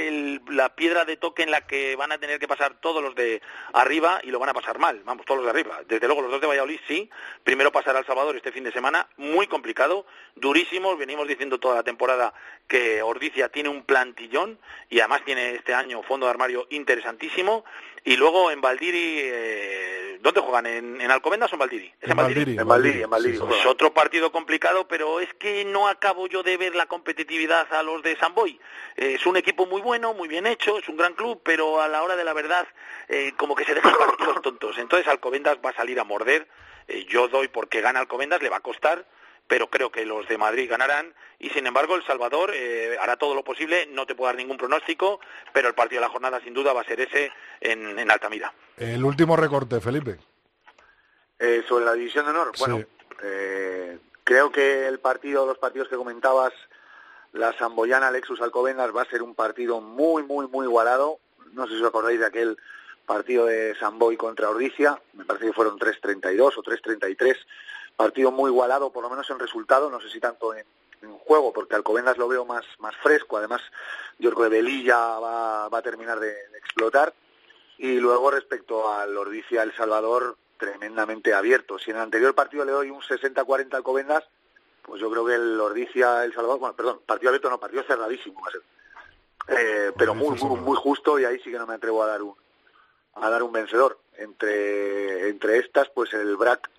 la piedra de toque en la que van a tener que pasar todos los de arriba y lo van a pasar mal. Vamos, todos los de arriba. Desde luego, los dos de Valladolid sí. Primero pasar a El Salvador este fin de semana, muy complicado, durísimo. Venimos diciendo toda la temporada que Ordicia tiene un plantillón y además tiene este año fondo de armario interesantísimo. Y luego en Valdiri, eh, ¿dónde juegan? ¿En, Alcobendas o en Valdiri? ¿Es en, Valdiri? En Valdiri, en Valdiri. Es otro partido complicado, pero es que no acabo yo de ver la competitividad a los de San Boy. Eh, es un equipo muy bueno, muy bien hecho, es un gran club, pero a la hora de la verdad, eh, como que se dejan partidos tontos. Entonces Alcobendas va a salir a morder. yo doy porque gana Alcobendas, le va a costar pero creo que los de Madrid ganarán y sin embargo El Salvador eh, hará todo lo posible, no te puedo dar ningún pronóstico, pero el partido de la jornada sin duda va a ser ese en, Altamira. El último recorte, Felipe. Eh, sobre la división de honor, bueno, eh, creo que el partido, los partidos que comentabas, la Samboyana Lexus Alcobendas va a ser un partido muy, muy, muy igualado. No sé si os acordáis de aquel partido de Samboy contra Ordicia, me parece que fueron 3-32 o 3-33 partido muy igualado, por lo menos en resultado, no sé si tanto en, juego, porque Alcobendas lo veo más, más fresco, además yo creo que Belilla va, va a terminar de, explotar, y luego respecto al Ordicia El Salvador, tremendamente abierto. Si en el anterior partido le doy un 60-40 Alcobendas, pues yo creo que el Ordicia El Salvador, bueno, perdón, partido abierto no, partido cerradísimo va a ser. Eh, pero muy, muy, muy justo y ahí sí que no me atrevo a dar un a dar un vencedor entre entre estas pues el BRAC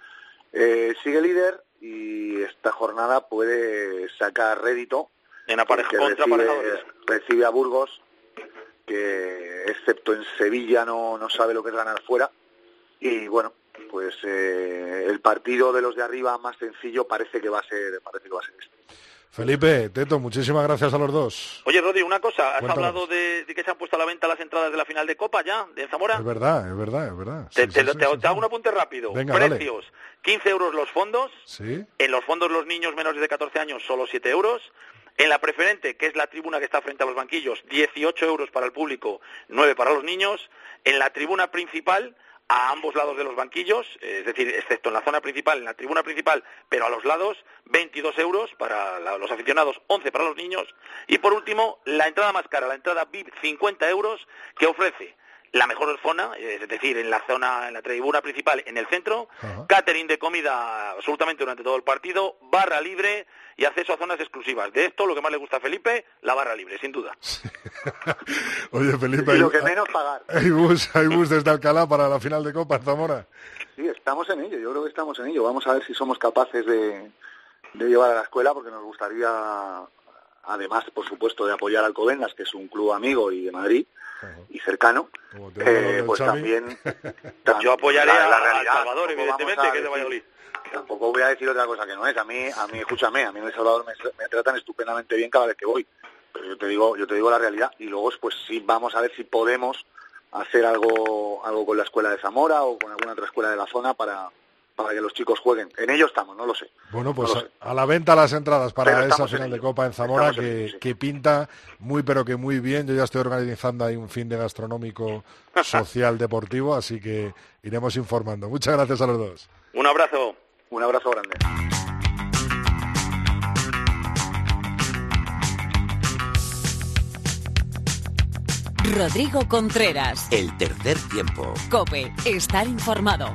eh, sigue líder y esta jornada puede sacar rédito. En la pareja contra recibe, recibe a Burgos, que excepto en Sevilla no, no sabe lo que es ganar fuera. Y bueno, pues eh, el partido de los de arriba más sencillo parece que va a ser, parece que va a ser este. Felipe, Teto, muchísimas gracias a los dos. Oye, Rodi, una cosa, has hablado de, que se han puesto a la venta las entradas de la final de Copa ya, de Zamora. Es verdad, es verdad, es verdad. te, hago un apunte rápido. Precios, 15 euros los fondos. Sí. En los fondos los niños menores de 14 años solo 7 euros. En la preferente, que es la tribuna que está frente a los banquillos, 18 euros para el público, 9 para los niños. En la tribuna principal, a ambos lados de los banquillos, es decir, excepto en la zona principal, en la tribuna principal, pero a los lados, 22 euros para los aficionados, 11 para los niños. Y por último, la entrada más cara, la entrada VIP, 50 euros, que ofrece la mejor zona, es decir, en la zona, en la tribuna principal, en el centro, catering de comida absolutamente durante todo el partido, barra libre y acceso a zonas exclusivas. De esto, lo que más le gusta a Felipe, la barra libre, sin duda. (laughs) Oye, Felipe, y lo que menos pagar. (laughs) ¿Hay bus, hay bus desde Alcalá para la final de Copa en Zamora? Sí, estamos en ello, yo creo que estamos en ello. Vamos a ver si somos capaces de, de llevar a la escuela, porque nos gustaría, además, por supuesto, de apoyar al Covendas, que es un club amigo y de Madrid, y cercano, eh, pues también, (laughs) Yo apoyaré a, la Salvador, evidentemente, que es de Valladolid. Tampoco voy a decir otra cosa que no es. A mí, a mí escúchame, a mí en El Salvador me, tratan estupendamente bien cada vez que voy. Pero yo te digo, yo te digo la realidad. Y luego, pues sí, vamos a ver si podemos hacer algo, algo con la escuela de Zamora o con alguna otra escuela de la zona para, para que los chicos jueguen. En ello estamos, no lo sé. Bueno, pues a, la venta las entradas para esa final de Copa en Zamora que, que, pinta muy pero que muy bien. Yo ya estoy organizando ahí un fin de gastronómico (laughs) social deportivo, así que iremos informando. Muchas gracias a los dos. Un abrazo. Un abrazo grande. Rodrigo Contreras. El tercer tiempo. Cope, estar informado.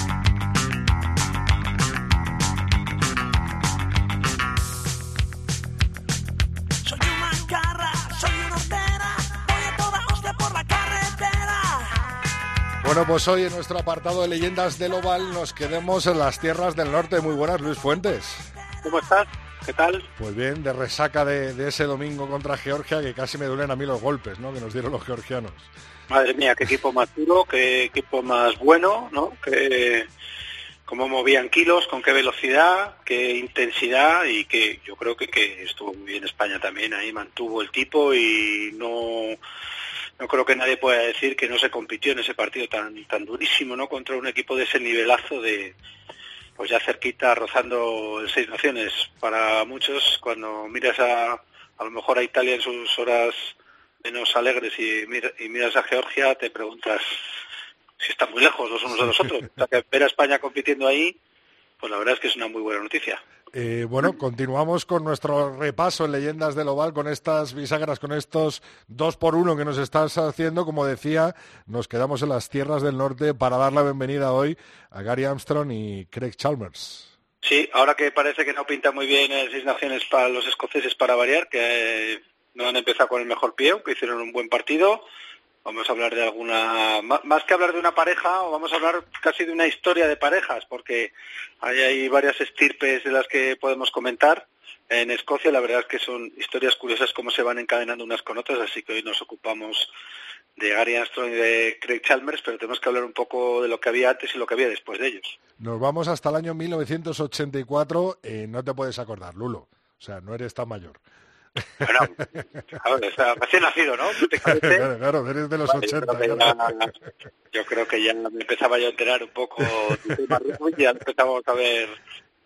Bueno, pues hoy en nuestro apartado de leyendas del Oval nos quedemos en las tierras del norte. Muy buenas, Luis Fuentes. ¿Cómo estás? ¿Qué tal? Pues bien, de resaca de, de, ese domingo contra Georgia, que casi me duelen a mí los golpes ¿no? que nos dieron los georgianos. Madre mía, qué equipo más duro, qué equipo más bueno, ¿no? Que cómo movían kilos, con qué velocidad, qué intensidad y que yo creo que, que estuvo muy bien España también ahí mantuvo el tipo y no no creo que nadie pueda decir que no se compitió en ese partido tan tan durísimo, ¿no? Contra un equipo de ese nivelazo de pues ya cerquita rozando el seis naciones para muchos cuando miras a a lo mejor a Italia en sus horas menos alegres y, y miras a Georgia, te preguntas si están muy lejos los unos de los otros. (laughs) O sea, que ver a España compitiendo ahí, pues la verdad es que es una muy buena noticia. Eh, bueno, continuamos con nuestro repaso en Leyendas del Oval, con estas bisagras, con estos dos por uno que nos estás haciendo. Como decía, nos quedamos en las tierras del norte para dar la bienvenida hoy a Gary Armstrong y Craig Chalmers. Sí, ahora que parece que no pinta muy bien el Seis Naciones para los escoceses para variar, que no han empezado con el mejor pie, que hicieron un buen partido. Vamos a hablar de alguna, más que hablar de una pareja, vamos a hablar casi de una historia de parejas, porque hay, varias estirpes de las que podemos comentar. En Escocia la verdad es que son historias curiosas cómo se van encadenando unas con otras, así que hoy nos ocupamos de Gary Armstrong y de Craig Chalmers, pero tenemos que hablar un poco de lo que había antes y lo que había después de ellos. Nos vamos hasta el año 1984, eh, no te puedes acordar, Lulo, o sea, no eres tan mayor. Bueno, claro, recién nacido, ¿no? (laughs) Claro, claro, eres de los 80. Yo creo, que ya me empezaba yo a enterar un poco del tema y ya empezamos a ver,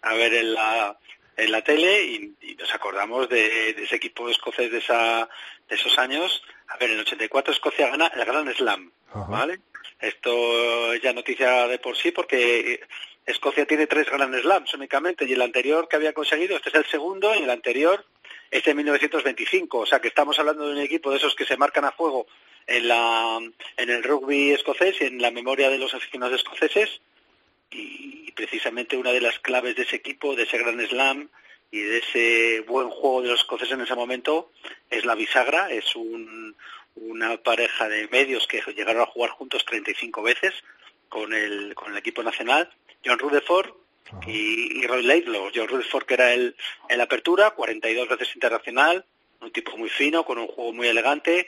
a ver en la, en la tele y, nos acordamos de, ese equipo escocés de, esa, de esos años. A ver, en el 84 Escocia gana el Gran Slam, ¿vale? Esto es ya noticia de por sí porque Escocia tiene tres Grand Slams únicamente y el anterior que había conseguido, este es el segundo y el anterior es de 1925, o sea que estamos hablando de un equipo de esos que se marcan a fuego en, la, en el rugby escocés y en la memoria de los aficionados escoceses y precisamente una de las claves de ese equipo, de ese gran slam y de ese buen juego de los escoceses en ese momento es la bisagra, es una pareja de medios que llegaron a jugar juntos 35 veces con el, con el equipo nacional, John Rutherford y, Roy Laidlaw. John Rutherford, que era el, en la apertura, 42 veces internacional, un tipo muy fino, con un juego muy elegante.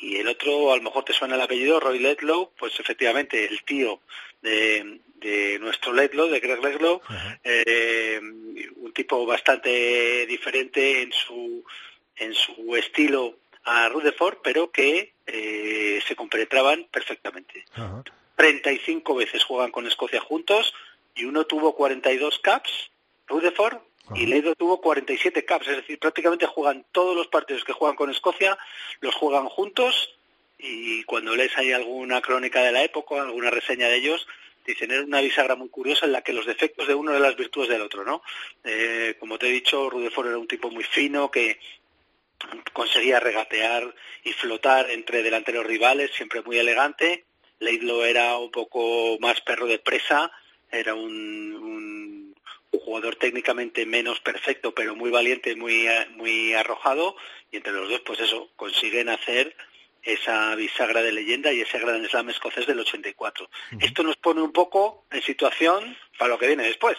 Y el otro, a lo mejor te suena el apellido, Roy Laidlaw, pues efectivamente el tío de, de nuestro Laidlaw, de Greg Laidlaw, eh, un tipo bastante diferente en su, en su estilo a Rutherford, pero que eh, se compenetraban perfectamente. 35 veces juegan con Escocia juntos, y uno tuvo 42 caps, Rutherford, y Leido tuvo 47 caps, es decir, prácticamente juegan todos los partidos que juegan con Escocia, los juegan juntos y cuando lees ahí alguna crónica de la época, alguna reseña de ellos, dicen era una bisagra muy curiosa en la que los defectos de uno eran las virtudes del otro, ¿no? Eh, como te he dicho, Rudefort era un tipo muy fino que conseguía regatear y flotar entre delanteros rivales, siempre muy elegante. Leidlo era un poco más perro de presa, era un, un, jugador técnicamente menos perfecto, pero muy valiente, muy, muy arrojado, y entre los dos, pues eso, consiguen hacer esa bisagra de leyenda y ese Gran Slam escocés del 84. Esto nos pone un poco en situación para lo que viene después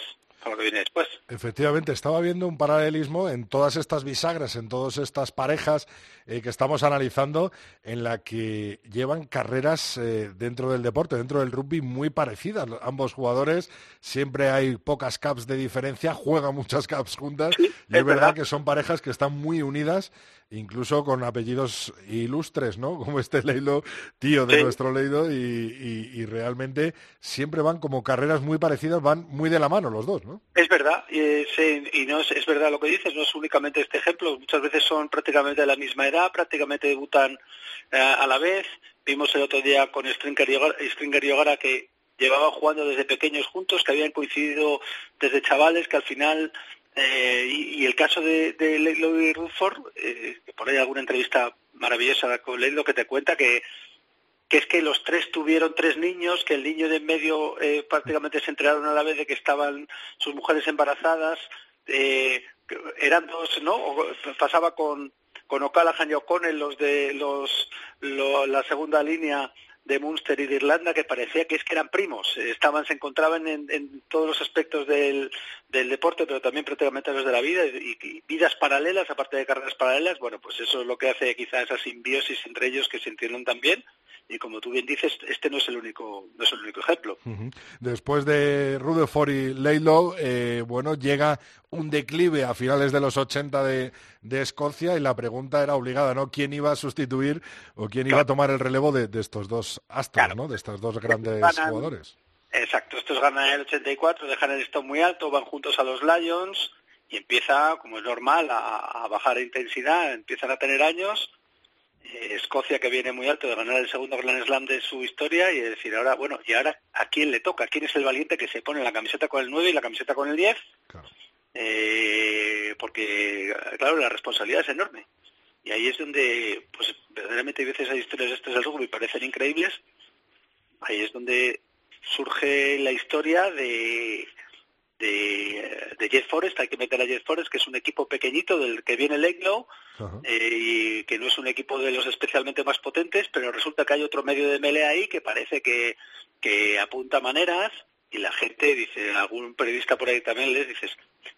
lo que viene después. Efectivamente, estaba viendo un paralelismo en todas estas bisagras, en todas estas parejas eh, que estamos analizando, en la que llevan carreras eh, dentro del deporte, dentro del rugby, muy parecidas. Ambos jugadores, siempre hay pocas caps de diferencia, (laughs) juegan muchas caps juntas, y es, verdad que son parejas que están muy unidas incluso con apellidos ilustres, ¿no? (laughs) Como este Leilo, tío de nuestro Leilo, y, realmente siempre van como carreras muy parecidas, van muy de la mano los dos, ¿no? Es verdad, y, y no es, verdad lo que dices, no es únicamente este ejemplo, muchas veces son prácticamente de la misma edad, prácticamente debutan eh, a la vez. Vimos el otro día con Stringer y Ogara que llevaban jugando desde pequeños juntos, que habían coincidido desde chavales, que al final eh, y, el caso de, de y Rutherford, eh, por ahí alguna entrevista maravillosa con Leilo que te cuenta que, que es que los tres tuvieron tres niños, que el niño de en medio eh, prácticamente se enteraron a la vez de que estaban sus mujeres embarazadas, eh, eran dos, ¿no? Pasaba con, con O'Callaghan y O'Connell los de los, la segunda línea de Munster y de Irlanda que parecía que es que eran primos, estaban, se encontraban en, todos los aspectos del, del, deporte, pero también prácticamente los de la vida y, vidas paralelas, aparte de carreras paralelas, bueno, pues eso es lo que hace quizá esa simbiosis entre ellos que se entienden también y como tú bien dices, este no es el único, no es el único ejemplo. Después de Rutherford y Laylow, eh, bueno, llega un declive a finales de los 80 de, Escocia y la pregunta era obligada, ¿no? ¿Quién iba a sustituir o quién iba a tomar el relevo de, estos dos astros, ¿no? De estos dos grandes jugadores. Exacto, estos ganan el 84, dejan el stop muy alto, van juntos a los Lions y empieza, como es normal, a, a bajar intensidad, empiezan a tener años Escocia que viene muy alto de ganar el segundo Grand Slam de su historia y decir ahora, bueno, ¿y ahora a quién le toca? ¿Quién es el valiente que se pone la camiseta con el 9 y la camiseta con el 10? Eh, porque, claro, la responsabilidad es enorme. Y ahí es donde, pues, verdaderamente a veces hay historias de estas del rugby parecen increíbles. Ahí es donde surge la historia de, de, de Jet Forest, hay que meter a Jet Forest, que es un equipo pequeñito del que viene el eh, y que no es un equipo de los especialmente más potentes, pero resulta que hay otro medio de melee ahí que parece que, que apunta maneras y la gente dice, algún periodista por ahí también les dices,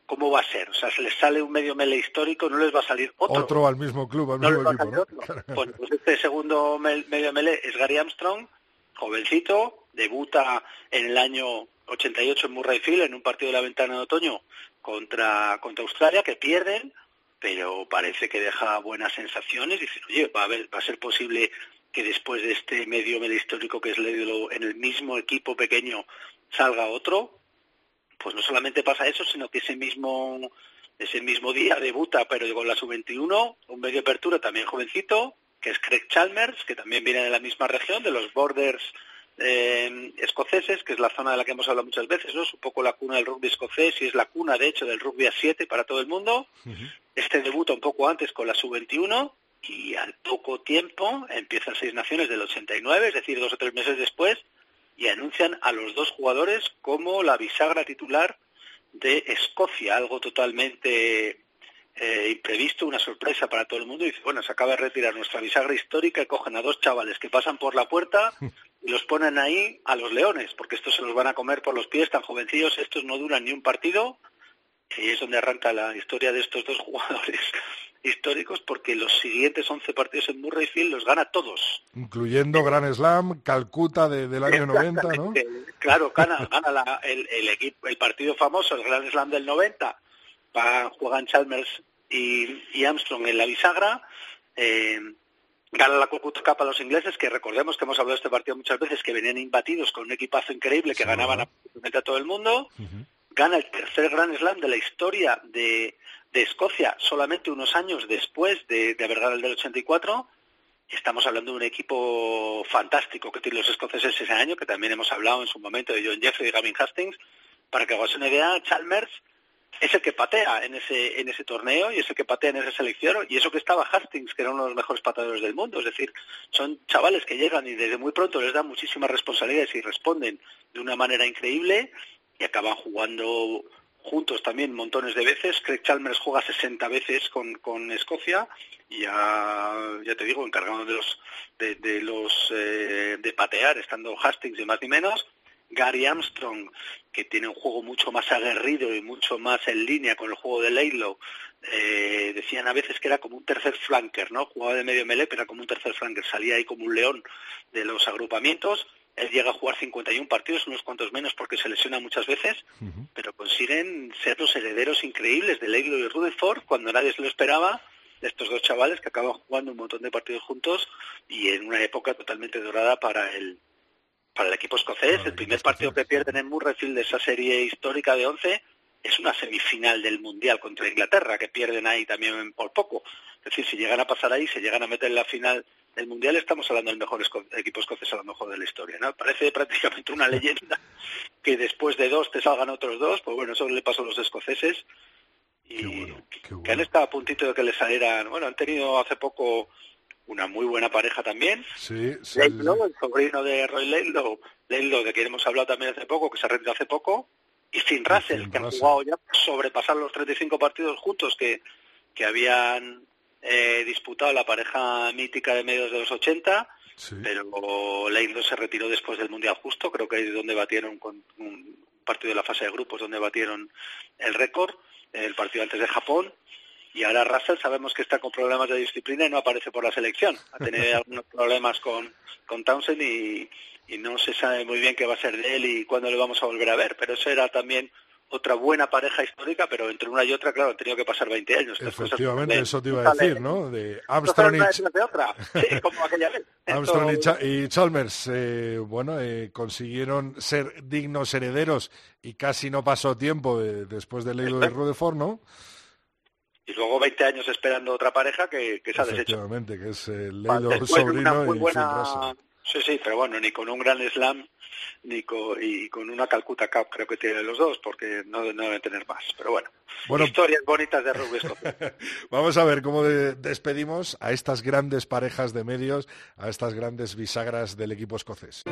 ¿cómo va a ser? O sea, se les sale un medio melee histórico, no les va a salir otro. Otro al mismo club, al mismo equipo, ¿no? Bueno, pues este segundo medio melee es Gary Armstrong, jovencito, debuta en el año 88 en Murrayfield en un partido de la ventana de otoño contra, contra Australia que pierden, pero parece que deja buenas sensaciones. Dicen, oye, va a, va a ser posible que después de este medio medio histórico que es Ledlow en el mismo equipo pequeño salga otro. Pues no solamente pasa eso, sino que ese mismo ese mismo día debuta, pero con la sub-21, un medio apertura también jovencito, que es Craig Chalmers, que también viene de la misma región, de los Borders eh, escoceses, que es la zona de la que hemos hablado muchas veces, ¿no? Es un poco la cuna del rugby escocés y es la cuna, de hecho, del rugby a 7 para todo el mundo. Este debuta un poco antes con la sub-21 y al poco tiempo empiezan seis naciones del 89, es decir, dos o tres meses después, y anuncian a los dos jugadores como la bisagra titular de Escocia, algo totalmente eh, imprevisto, una sorpresa para todo el mundo. Y dice, bueno, se acaba de retirar nuestra bisagra histórica y cogen a dos chavales que pasan por la puerta (laughs) y los ponen ahí a los leones, porque estos se los van a comer por los pies, tan jovencillos, estos no duran ni un partido. Y es donde arranca la historia de estos dos (laughs) jugadores históricos, porque los siguientes 11 partidos en Murrayfield los gana todos. Incluyendo Gran Slam, Calcuta del año 90, ¿no? Claro, gana, gana el, el, equipo, el partido famoso, el Gran Slam del 90, juegan Chalmers y, Armstrong en la bisagra. Eh, gana la Cup a los ingleses, que recordemos que hemos hablado de este partido muchas veces, que venían imbatidos con un equipazo increíble que ganaban absolutamente a todo el mundo. gana el tercer Grand Slam de la historia de, Escocia solamente unos años después de, de haber ganado el del 84 Estamos hablando de un equipo fantástico que tienen los escoceses ese año, que también hemos hablado en su momento de John Jeffrey y Gavin Hastings. Para que hagas una idea, Chalmers es el que patea en ese, en ese torneo y es el que patea en esa selección. Y eso que estaba Hastings, que era uno de los mejores pateadores del mundo. Es decir, son chavales que llegan y desde muy pronto les dan muchísimas responsabilidades y responden de una manera increíble y acaban jugando juntos también montones de veces. Craig Chalmers juega 60 veces con, con Escocia y ya, ya te digo, encargado de los de, los eh, de patear, estando Hastings y más ni menos. Gary Armstrong, que tiene un juego mucho más aguerrido y mucho más en línea con el juego de Laylow, eh, decían a veces que era como un tercer flanker, ¿no? Jugaba de medio melee, pero era como un tercer flanker, salía ahí como un león de los agrupamientos. Él llega a jugar 51 partidos, unos cuantos menos porque se lesiona muchas veces, pero consiguen ser los herederos increíbles de Leiglo y Rutherford cuando nadie se lo esperaba, de estos dos chavales que acaban jugando un montón de partidos juntos y en una época totalmente dorada para el, para el equipo escocés. el primer partido que pierden en Murrayfield de esa serie histórica de 11 es una semifinal del Mundial contra Inglaterra, que pierden ahí también por poco. Es decir, si llegan a pasar ahí, se llegan a meter en la final el Mundial estamos hablando del mejor equipo escocés a lo mejor de la historia, ¿no? Parece (laughs) prácticamente una leyenda que después de dos te salgan otros dos, pues bueno, eso le pasó a los escoceses y que han estado a puntito de que les salieran, bueno, han tenido hace poco una muy buena pareja también. Sí, sí. el sobrino de Roy Laidlaw, Laidlaw, de quien hemos hablado también hace poco, que se ha rendido hace poco, y Finn Russell, que han jugado ya sobrepasar los 35 partidos juntos que, que habían eh, disputado la pareja mítica de medios de los 80, pero Leindo se retiró después del Mundial justo, creo que es donde batieron con un partido de la fase de grupos donde batieron el récord, el partido antes de Japón, y ahora Russell sabemos que está con problemas de disciplina y no aparece por la selección. Ha tenido (laughs) algunos problemas con, con Townsend y, y no se sabe muy bien qué va a ser de él y cuándo le vamos a volver a ver, pero eso era también otra buena pareja histórica, pero entre una y otra, claro, han tenido que pasar 20 años. Efectivamente, eso te iba a decir, ¿no? De Armstrong y... Chalmers, eh, bueno, eh, consiguieron ser dignos herederos y casi no pasó tiempo después del Leido de Rutherford, ¿no? Y luego 20 años esperando otra pareja que, se ha deshecho. Efectivamente, que es el sobrino y buena... Sí, sí, pero bueno, ni con un gran slam ni con, y con una Calcuta Cup creo que tienen los dos, porque no, deben tener más. Pero bueno, historias bonitas de rugby (laughs) Vamos a ver cómo despedimos a estas grandes parejas de medios, a estas grandes bisagras del equipo escocés.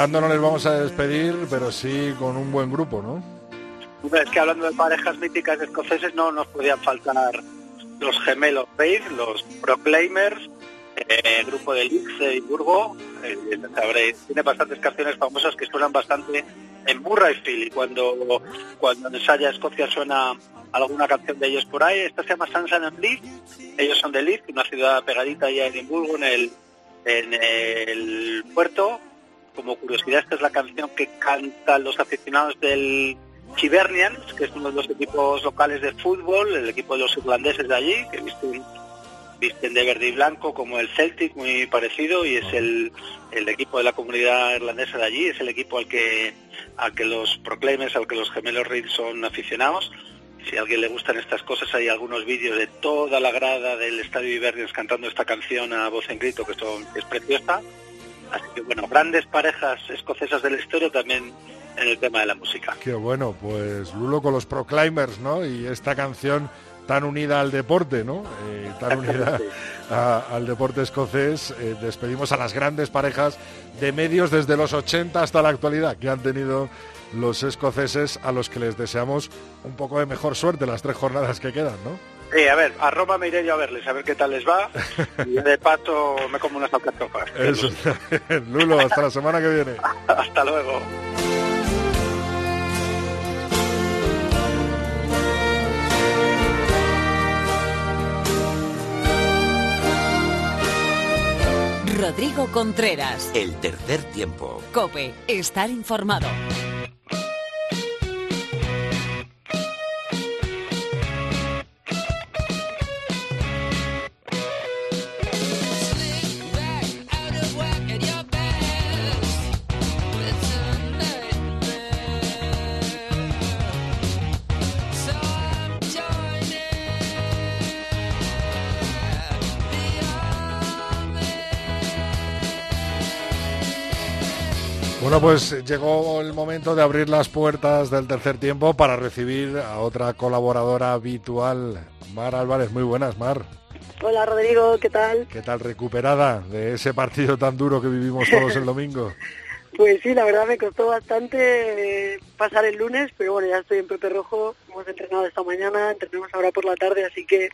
Llorando no les vamos a despedir, pero sí con un buen grupo, ¿no? Es que hablando de parejas míticas escoceses no nos podían faltar los gemelos Reid, los Proclaimers, eh, el grupo de Leeds de Edimburgo, eh, tiene bastantes canciones famosas que suenan bastante en Murrayfield y cuando, cuando en Ensaya Escocia suena alguna canción de ellos por ahí, esta se llama Sunshine and Leeds, ellos son de Leeds, una ciudad pegadita allá Edimburgo, en el en el puerto. Como curiosidad, esta es la canción que cantan los aficionados del Chivernians, que es uno de los equipos locales de fútbol, el equipo de los irlandeses de allí, que visten, de verde y blanco como el Celtic, muy parecido, y es el, el equipo de la comunidad irlandesa de allí, es el equipo al que, al que los Proclaimers, al que los gemelos Reid son aficionados si a alguien le gustan estas cosas, hay algunos vídeos de toda la grada del Estadio Ibernians cantando esta canción a voz en grito, que es preciosa. Así que bueno, grandes parejas escocesas de la historia también en el tema de la música. Qué bueno, pues Lulo con los Proclaimers, ¿no? Y esta canción tan unida al deporte, ¿no? Eh, tan unida al deporte escocés. Eh, despedimos a las grandes parejas de medios desde los 80 hasta la actualidad que han tenido los escoceses a los que les deseamos un poco de mejor suerte las tres jornadas que quedan, ¿no? Sí, a ver, a Roma me iré yo a verles, a ver qué tal les va. Y de pato me como unas alcachofas. Eso. (laughs) Lulo, hasta la semana que viene. (laughs) hasta luego. Rodrigo Contreras. El tercer tiempo. Cope, estar informado. Bueno, pues llegó el momento de abrir las puertas del tercer tiempo para recibir a otra colaboradora habitual, Mar Álvarez. Muy buenas, Mar. Hola, Rodrigo, ¿qué tal? ¿Qué tal recuperada de ese partido tan duro que vivimos todos el domingo? (laughs) Pues sí, la verdad me costó bastante eh, pasar el lunes, pero bueno, ya estoy en Pepe Rojo, hemos entrenado esta mañana, entrenamos ahora por la tarde, así que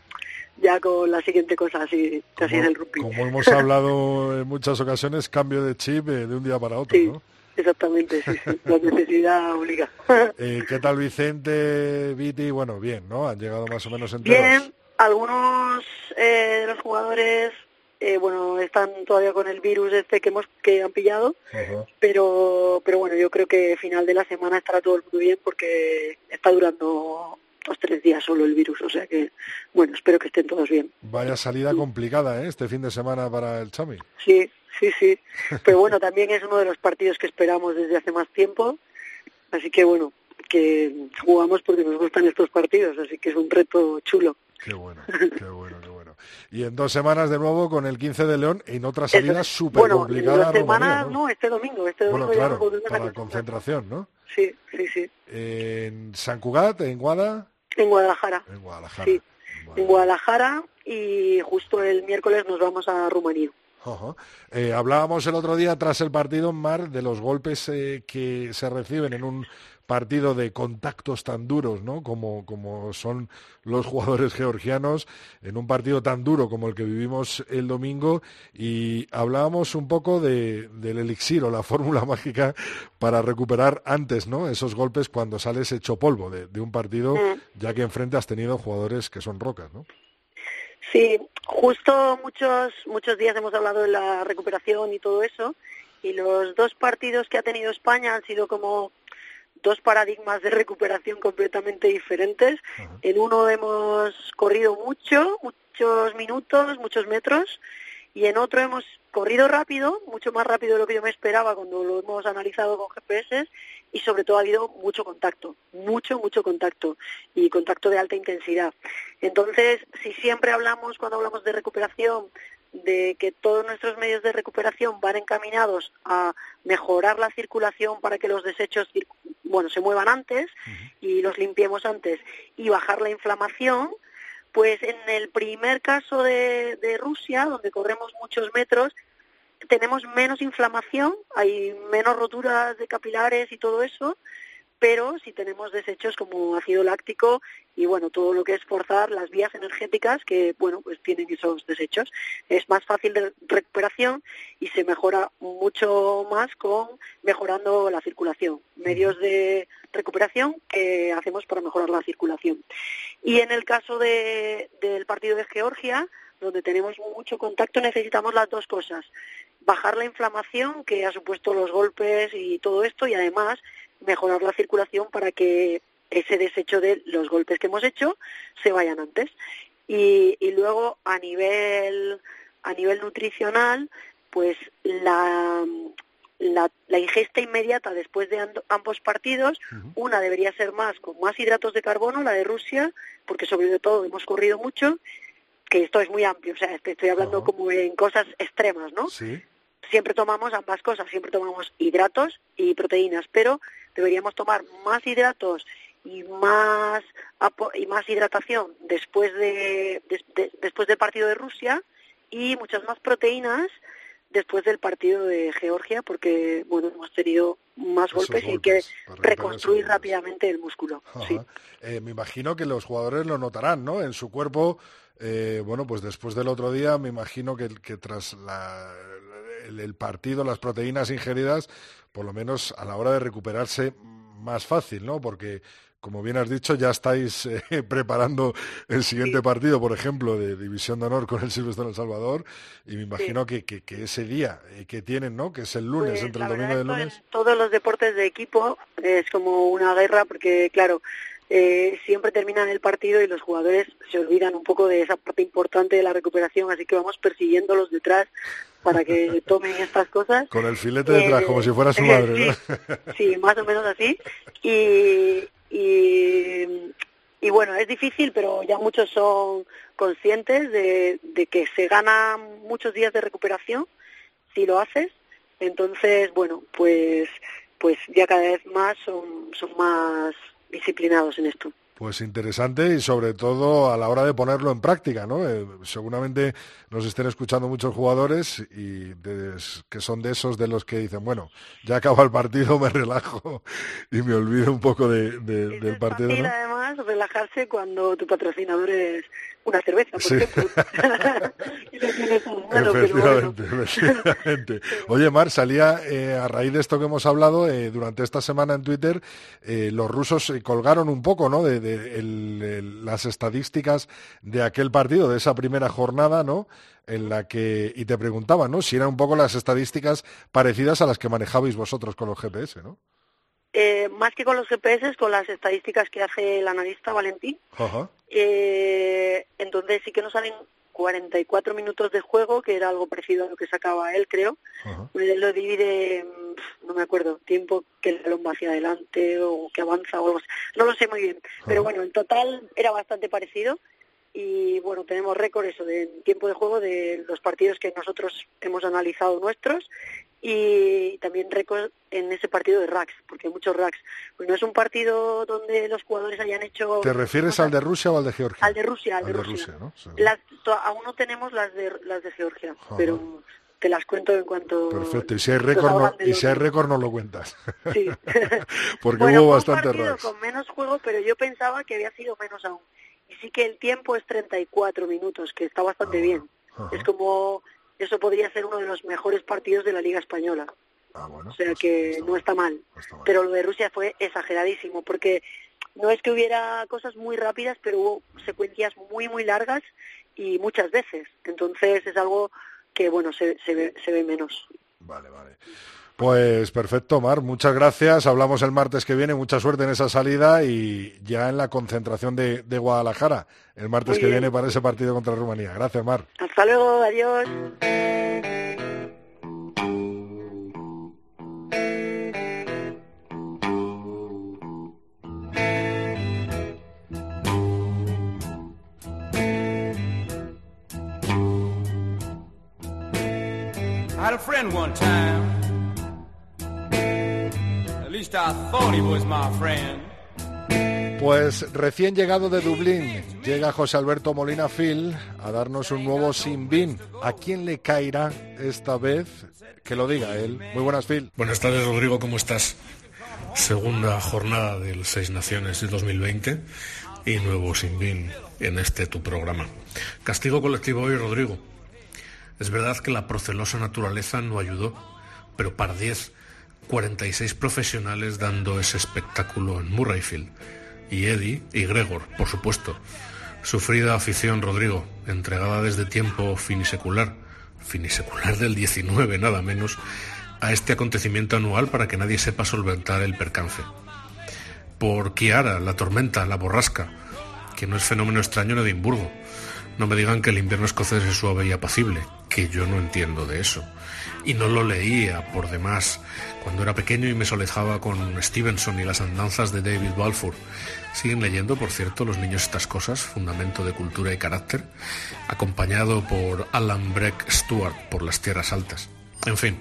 ya con la siguiente cosa así, así es el rugby. Como hemos hablado en muchas ocasiones, cambio de chip eh, de un día para otro, ¿no? Exactamente, sí, sí. la necesidad obliga. (laughs) Eh, ¿Qué tal Vicente, Viti? Bueno, bien, ¿no? Han llegado más o menos enteros. Bien, algunos eh, de los jugadores, eh, bueno, están todavía con el virus este que hemos que han pillado, pero pero bueno, yo creo que final de la semana estará todo el mundo bien porque está durando dos tres días solo el virus, o sea que bueno, espero que estén todos bien. Vaya salida complicada, ¿eh? Este fin de semana para el Chami. Sí, Sí, sí, pero bueno, también es uno de los partidos que esperamos desde hace más tiempo, así que bueno, que jugamos porque nos gustan estos partidos, así que es un reto chulo. Qué bueno, qué bueno, qué bueno. Y en dos semanas de nuevo con el 15 de León en otra salida súper bueno, complicada. Dos semanas, ¿no? este domingo, este domingo bueno, claro, para la concentración, ¿no? Sí, sí, sí. En San Cugat, en Guada. En Guadalajara. En Guadalajara. Sí, en Guadalajara y justo el miércoles nos vamos a Rumanía. Eh, hablábamos el otro día tras el partido en Mar de los golpes eh, que se reciben en un partido de contactos tan duros, ¿no? Como, como son los jugadores georgianos en un partido tan duro como el que vivimos el domingo y hablábamos un poco de, del elixir o la fórmula (laughs) mágica para recuperar antes, ¿no? Esos golpes cuando sales hecho polvo de, de un partido, Mm. ya que enfrente has tenido jugadores que son rocas, ¿no? Sí, justo muchos muchos días hemos hablado de la recuperación y todo eso, y los dos partidos que ha tenido España han sido como dos paradigmas de recuperación completamente diferentes. En uno hemos corrido mucho, muchos minutos, muchos metros, y en otro hemos corrido rápido, mucho más rápido de lo que yo me esperaba cuando lo hemos analizado con GPS, y sobre todo ha habido mucho contacto, mucho, mucho contacto, y contacto de alta intensidad. Entonces, si siempre hablamos, cuando hablamos de recuperación, de que todos nuestros medios de recuperación van encaminados a mejorar la circulación para que los desechos bueno se muevan antes y los limpiemos antes y bajar la inflamación pues en el primer caso de, de Rusia donde corremos muchos metros tenemos menos inflamación hay menos roturas de capilares y todo eso pero si tenemos desechos como ácido láctico y bueno todo lo que es forzar las vías energéticas que bueno pues tienen esos desechos. Es más fácil de recuperación y se mejora mucho más con mejorando la circulación. Medios de recuperación que hacemos para mejorar la circulación. Y en el caso de, del partido de Georgia donde tenemos mucho contacto necesitamos las dos cosas bajar la inflamación que ha supuesto los golpes y todo esto y además mejorar la circulación para que ese desecho de los golpes que hemos hecho se vayan antes. Y, y luego a nivel a nivel nutricional, pues la, la, la ingesta inmediata después de ambos partidos, una debería ser más con más hidratos de carbono, la de Rusia, porque sobre todo hemos corrido mucho, que esto es muy amplio, o sea, estoy hablando como en cosas extremas, ¿no? Sí. Siempre tomamos ambas cosas, siempre tomamos hidratos y proteínas, pero deberíamos tomar más hidratos y más y más hidratación después de, después del partido de Rusia y muchas más proteínas después del partido de Georgia porque bueno hemos tenido más golpes, y hay que reconstruir rápidamente el músculo. Eh, me imagino que los jugadores lo notarán, ¿no? En su cuerpo, eh, bueno, pues después del otro día, me imagino que, que tras el, partido, las proteínas ingeridas, por lo menos a la hora de recuperarse más fácil, ¿no? Porque como bien has dicho, ya estáis eh, (laughs) preparando el siguiente partido, por ejemplo, de División de Honor con el Silvestre El Salvador, y me imagino que, ese día eh, que tienen, ¿no? Que es el lunes, pues entre el domingo y el lunes. todos los deportes de equipo es como una guerra, porque, claro, eh, siempre terminan el partido y los jugadores se olvidan un poco de esa parte importante de la recuperación, así que vamos persiguiéndolos detrás para que (laughs) tomen estas cosas. Con el filete detrás, como si fuera su (laughs) madre, sí, más o menos así. Y, y, bueno, es difícil, pero ya muchos son conscientes de, que se ganan muchos días de recuperación si lo haces. Entonces, bueno, pues, pues ya cada vez más son, son más disciplinados en esto. Pues interesante y sobre todo a la hora de ponerlo en práctica, ¿no? Eh, seguramente nos estén escuchando muchos jugadores y que son de esos de los que dicen, bueno, ya acaba el partido, (laughs) me relajo y me olvido un poco de, del partido. ¿no? Relajarse cuando tu patrocinador es una cerveza, por ejemplo. (laughs) (laughs) efectivamente, (laughs) Oye, Mar, salía eh, a raíz de esto que hemos hablado eh, durante esta semana en Twitter, eh, los rusos colgaron un poco, ¿no? De, las estadísticas de aquel partido, de esa primera jornada, ¿no? En la que y te preguntaban, ¿no? Si eran un poco las estadísticas parecidas a las que manejabais vosotros con los GPS, ¿no? Eh, más que con los GPS, con las estadísticas que hace el analista Valentín. Eh, entonces sí que nos salen 44 minutos de juego, que era algo parecido a lo que sacaba él, creo. Él lo divide, no me acuerdo, tiempo que el balón va hacia adelante o que avanza o algo así. No lo sé muy bien. Pero bueno, en total era bastante parecido. Y bueno, tenemos récord eso de tiempo de juego de los partidos que nosotros hemos analizado nuestros y también récord en ese partido de racks, porque hay muchos racks. Pues no es un partido donde los jugadores hayan hecho... ¿Te refieres al de Rusia o al de Georgia? Al de Rusia, al, de, Rusia. ¿no? aún no tenemos las de, las de Georgia, pero te las cuento en cuanto... Perfecto, y si hay récord, no, y si hay récord no lo cuentas. (laughs) Sí. (laughs) porque hubo bastante racks. con menos juego, pero yo pensaba que había sido menos aún. Y sí que el tiempo es 34 minutos, que está bastante ah, bien. Es como eso podría ser uno de los mejores partidos de la Liga Española. Ah, o sea pues que no, está mal. Pero lo de Rusia fue exageradísimo, porque no es que hubiera cosas muy rápidas, pero hubo secuencias muy, muy largas y muchas veces. Entonces es algo que, bueno, se, se, ve, se ve menos. Vale, vale. Pues perfecto, Mar. Muchas gracias. Hablamos el martes que viene. Mucha suerte en esa salida y ya en la concentración de, Guadalajara el martes que viene para ese partido contra Rumanía. Gracias, Mar. Hasta luego. Adiós. Pues recién llegado de Dublín, llega José Alberto Molina Phil a darnos un nuevo sin bin. ¿A quién le caerá esta vez? Que lo diga él. Muy buenas, Phil. Buenas tardes, Rodrigo, ¿cómo estás? Segunda jornada del Seis Naciones del 2020 y nuevo sin bin en este tu programa. Castigo colectivo hoy, Rodrigo. Es verdad que la procelosa naturaleza no ayudó, pero 10 46 profesionales dando ese espectáculo en Murrayfield. Y Eddie y Gregor, por supuesto. Sufrida afición Rodrigo, entregada desde tiempo finisecular, finisecular del 19 nada menos, a este acontecimiento anual para que nadie sepa solventar el percance. Por Kiara, la tormenta, la borrasca, que no es fenómeno extraño en Edimburgo. No me digan que el invierno escocés es suave y apacible, que yo no entiendo de eso y no lo leía por demás cuando era pequeño y me solejaba con Stevenson y las andanzas de David Balfour. Siguen leyendo, por cierto, los niños estas cosas, fundamento de cultura y carácter, acompañado por Alan Breck Stewart por las tierras altas. En fin,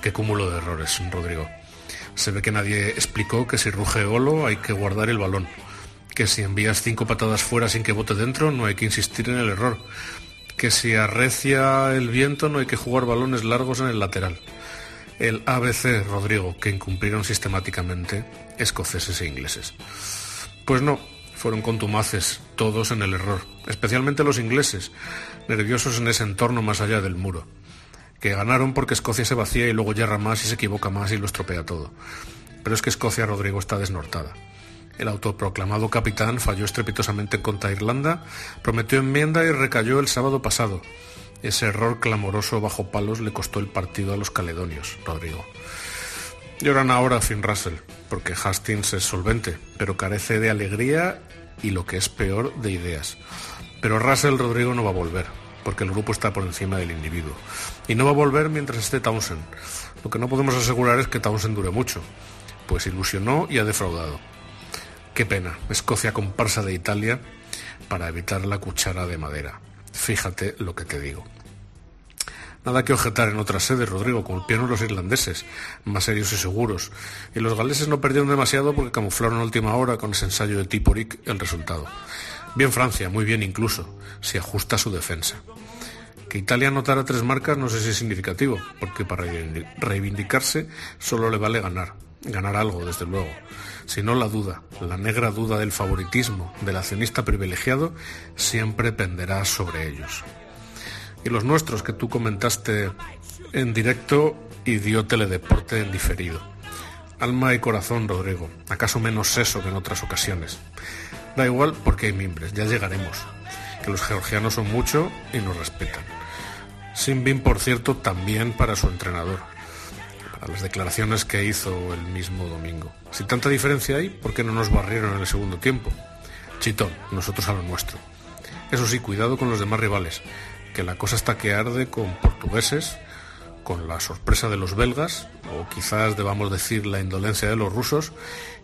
qué cúmulo de errores, Rodrigo. Se ve que nadie explicó que si ruge Olo hay que guardar el balón, que si envías cinco patadas fuera sin que bote dentro no hay que insistir en el error, que si arrecia el viento no hay que jugar balones largos en el lateral. El ABC, Rodrigo, que incumplieron sistemáticamente escoceses e ingleses. Pues no, fueron contumaces, todos en el error, especialmente los ingleses, nerviosos en ese entorno más allá del muro que ganaron porque Escocia se vacía y luego yerra más y se equivoca más y lo estropea todo. Pero es que Escocia, Rodrigo, está desnortada. El autoproclamado capitán falló estrepitosamente contra Irlanda, prometió enmienda y recayó el sábado pasado. Ese error clamoroso bajo palos le costó el partido a los caledonios, Rodrigo. Lloran ahora a Finn Russell, porque Hastings es solvente, pero carece de alegría y lo que es peor, de ideas. Pero Russell, Rodrigo, no va a volver porque el grupo está por encima del individuo. Y no va a volver mientras esté Townsend. Lo que no podemos asegurar es que Townsend dure mucho, pues ilusionó y ha defraudado. Qué pena, Escocia comparsa de Italia para evitar la cuchara de madera. Fíjate lo que te digo. Nada que objetar en otras sedes, Rodrigo, colpieron los irlandeses, más serios y seguros, y los galeses no perdieron demasiado porque camuflaron a última hora con ese ensayo de Tiporic el resultado. Bien Francia, muy bien incluso, si ajusta su defensa. Que Italia anotara tres marcas no sé si es significativo, porque para reivindicarse solo le vale ganar, ganar algo, desde luego. Si no la duda, la negra duda del favoritismo del accionista privilegiado siempre penderá sobre ellos. Y los nuestros que tú comentaste en directo y dio teledeporte en diferido. Alma y corazón, Rodrigo, acaso menos seso que en otras ocasiones. Da igual porque hay mimbres, ya llegaremos. Que los georgianos son mucho y nos respetan. Sin por cierto, también para su entrenador. Para las declaraciones que hizo el mismo domingo. Si tanta diferencia hay, ¿por qué no nos barrieron en el segundo tiempo? Chitón, nosotros a lo nuestro. Eso sí, cuidado con los demás rivales, que la cosa está que arde con portugueses, con la sorpresa de los belgas, o quizás debamos decir la indolencia de los rusos,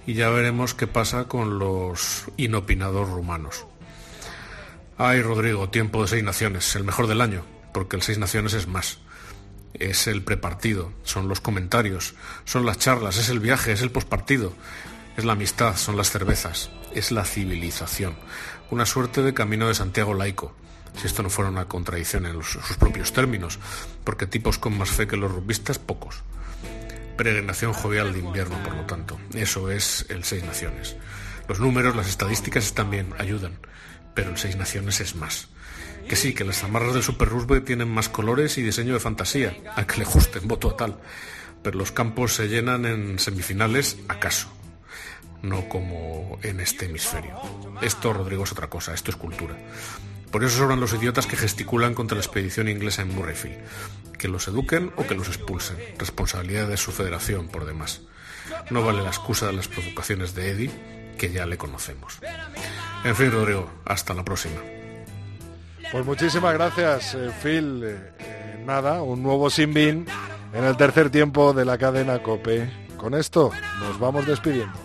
y ya veremos qué pasa con los inopinados rumanos. Ay, Rodrigo, tiempo de seis naciones, el mejor del año, porque el seis naciones es más. Es el prepartido, son los comentarios, son las charlas, es el viaje, es el pospartido, es la amistad, son las cervezas, es la civilización. Una suerte de camino de Santiago laico, si esto no fuera una contradicción en sus propios términos, porque tipos con más fe que los rubistas, pocos peregrinación jovial de invierno, por lo tanto. Eso es el Seis Naciones. Los números, las estadísticas también ayudan, pero el Seis Naciones es más. Que sí, que las zamarras del Super Rugby tienen más colores y diseño de fantasía, a que le gusten, voto a tal. Pero los campos se llenan en semifinales, acaso. No como en este hemisferio. Esto, Rodrigo, es otra cosa, esto es cultura. Por eso sobran los idiotas que gesticulan contra la expedición inglesa en Murrayfield. Que los eduquen o que los expulsen. Responsabilidad de su federación, por demás. No vale la excusa de las provocaciones de Eddie, que ya le conocemos. En fin, Rodrigo, hasta la próxima. Pues muchísimas gracias, eh, Phil. Eh, eh, nada, un nuevo Sinbin en el tercer tiempo de la cadena Cope. Con esto nos vamos despidiendo.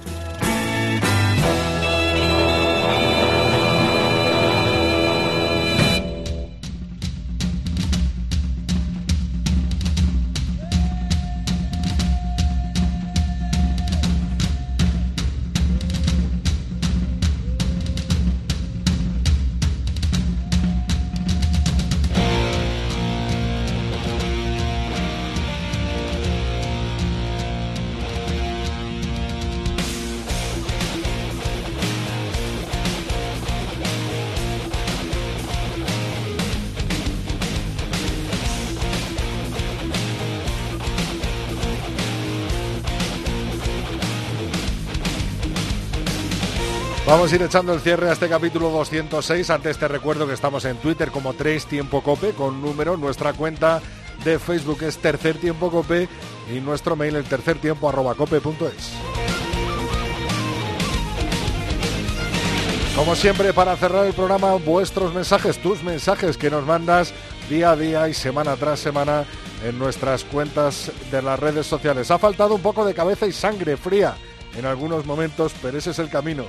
Vamos a ir echando el cierre a este capítulo 206. Antes te recuerdo que estamos en Twitter como 3 Tiempo Cope con número. Nuestra cuenta de Facebook es Tercer Tiempo Cope y nuestro mail el tercer tiempo arroba cope.es. Como siempre, para cerrar el programa, vuestros mensajes, tus mensajes que nos mandas día a día y semana tras semana en nuestras cuentas de las redes sociales. Ha faltado un poco de cabeza y sangre fría en algunos momentos, pero ese es el camino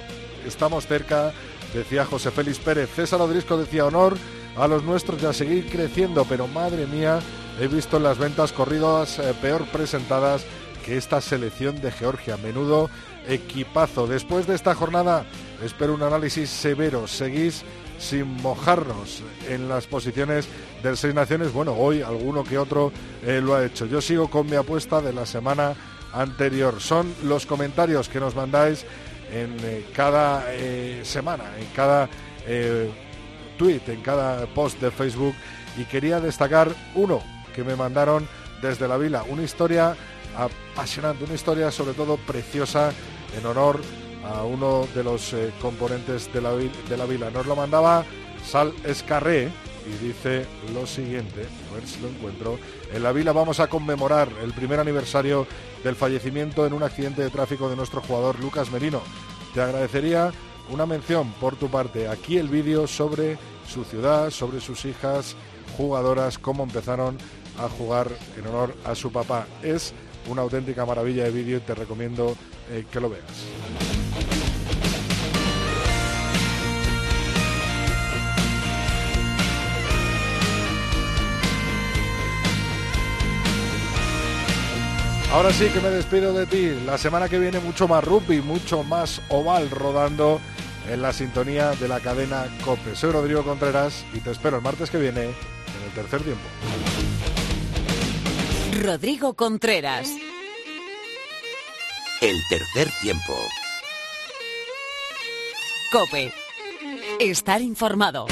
estamos cerca, decía José Félix Pérez. César Odrisco decía honor a los nuestros y a seguir creciendo, pero madre mía, he visto las ventas corridas eh, peor presentadas que esta selección de Georgia. Menudo equipazo. Después de esta jornada espero un análisis severo. Seguís sin mojarnos en las posiciones del Seis Naciones. Bueno, hoy alguno que otro eh, lo ha hecho. Yo sigo con mi apuesta de la semana anterior. Son los comentarios que nos mandáis en eh, cada eh, semana, en cada tweet, en cada post de Facebook. Y quería destacar uno que me mandaron desde la vila. Una historia apasionante, una historia sobre todo preciosa en honor a uno de los eh, componentes de la, de la vila. Nos lo mandaba Sal Escarré y dice lo siguiente, a ver si lo encuentro. En la vila vamos a conmemorar el primer aniversario del fallecimiento en un accidente de tráfico de nuestro jugador Lucas Merino. Te agradecería una mención por tu parte. Aquí el vídeo sobre su ciudad, sobre sus hijas jugadoras, cómo empezaron a jugar en honor a su papá. Es una auténtica maravilla de vídeo y te recomiendo eh, que lo veas. Ahora sí que me despido de ti. La semana que viene mucho más rugby, mucho más oval rodando en la sintonía de la cadena COPE. Soy Rodrigo Contreras y te espero el martes que viene en el tercer tiempo. Rodrigo Contreras. El tercer tiempo. Cope. Estar informado.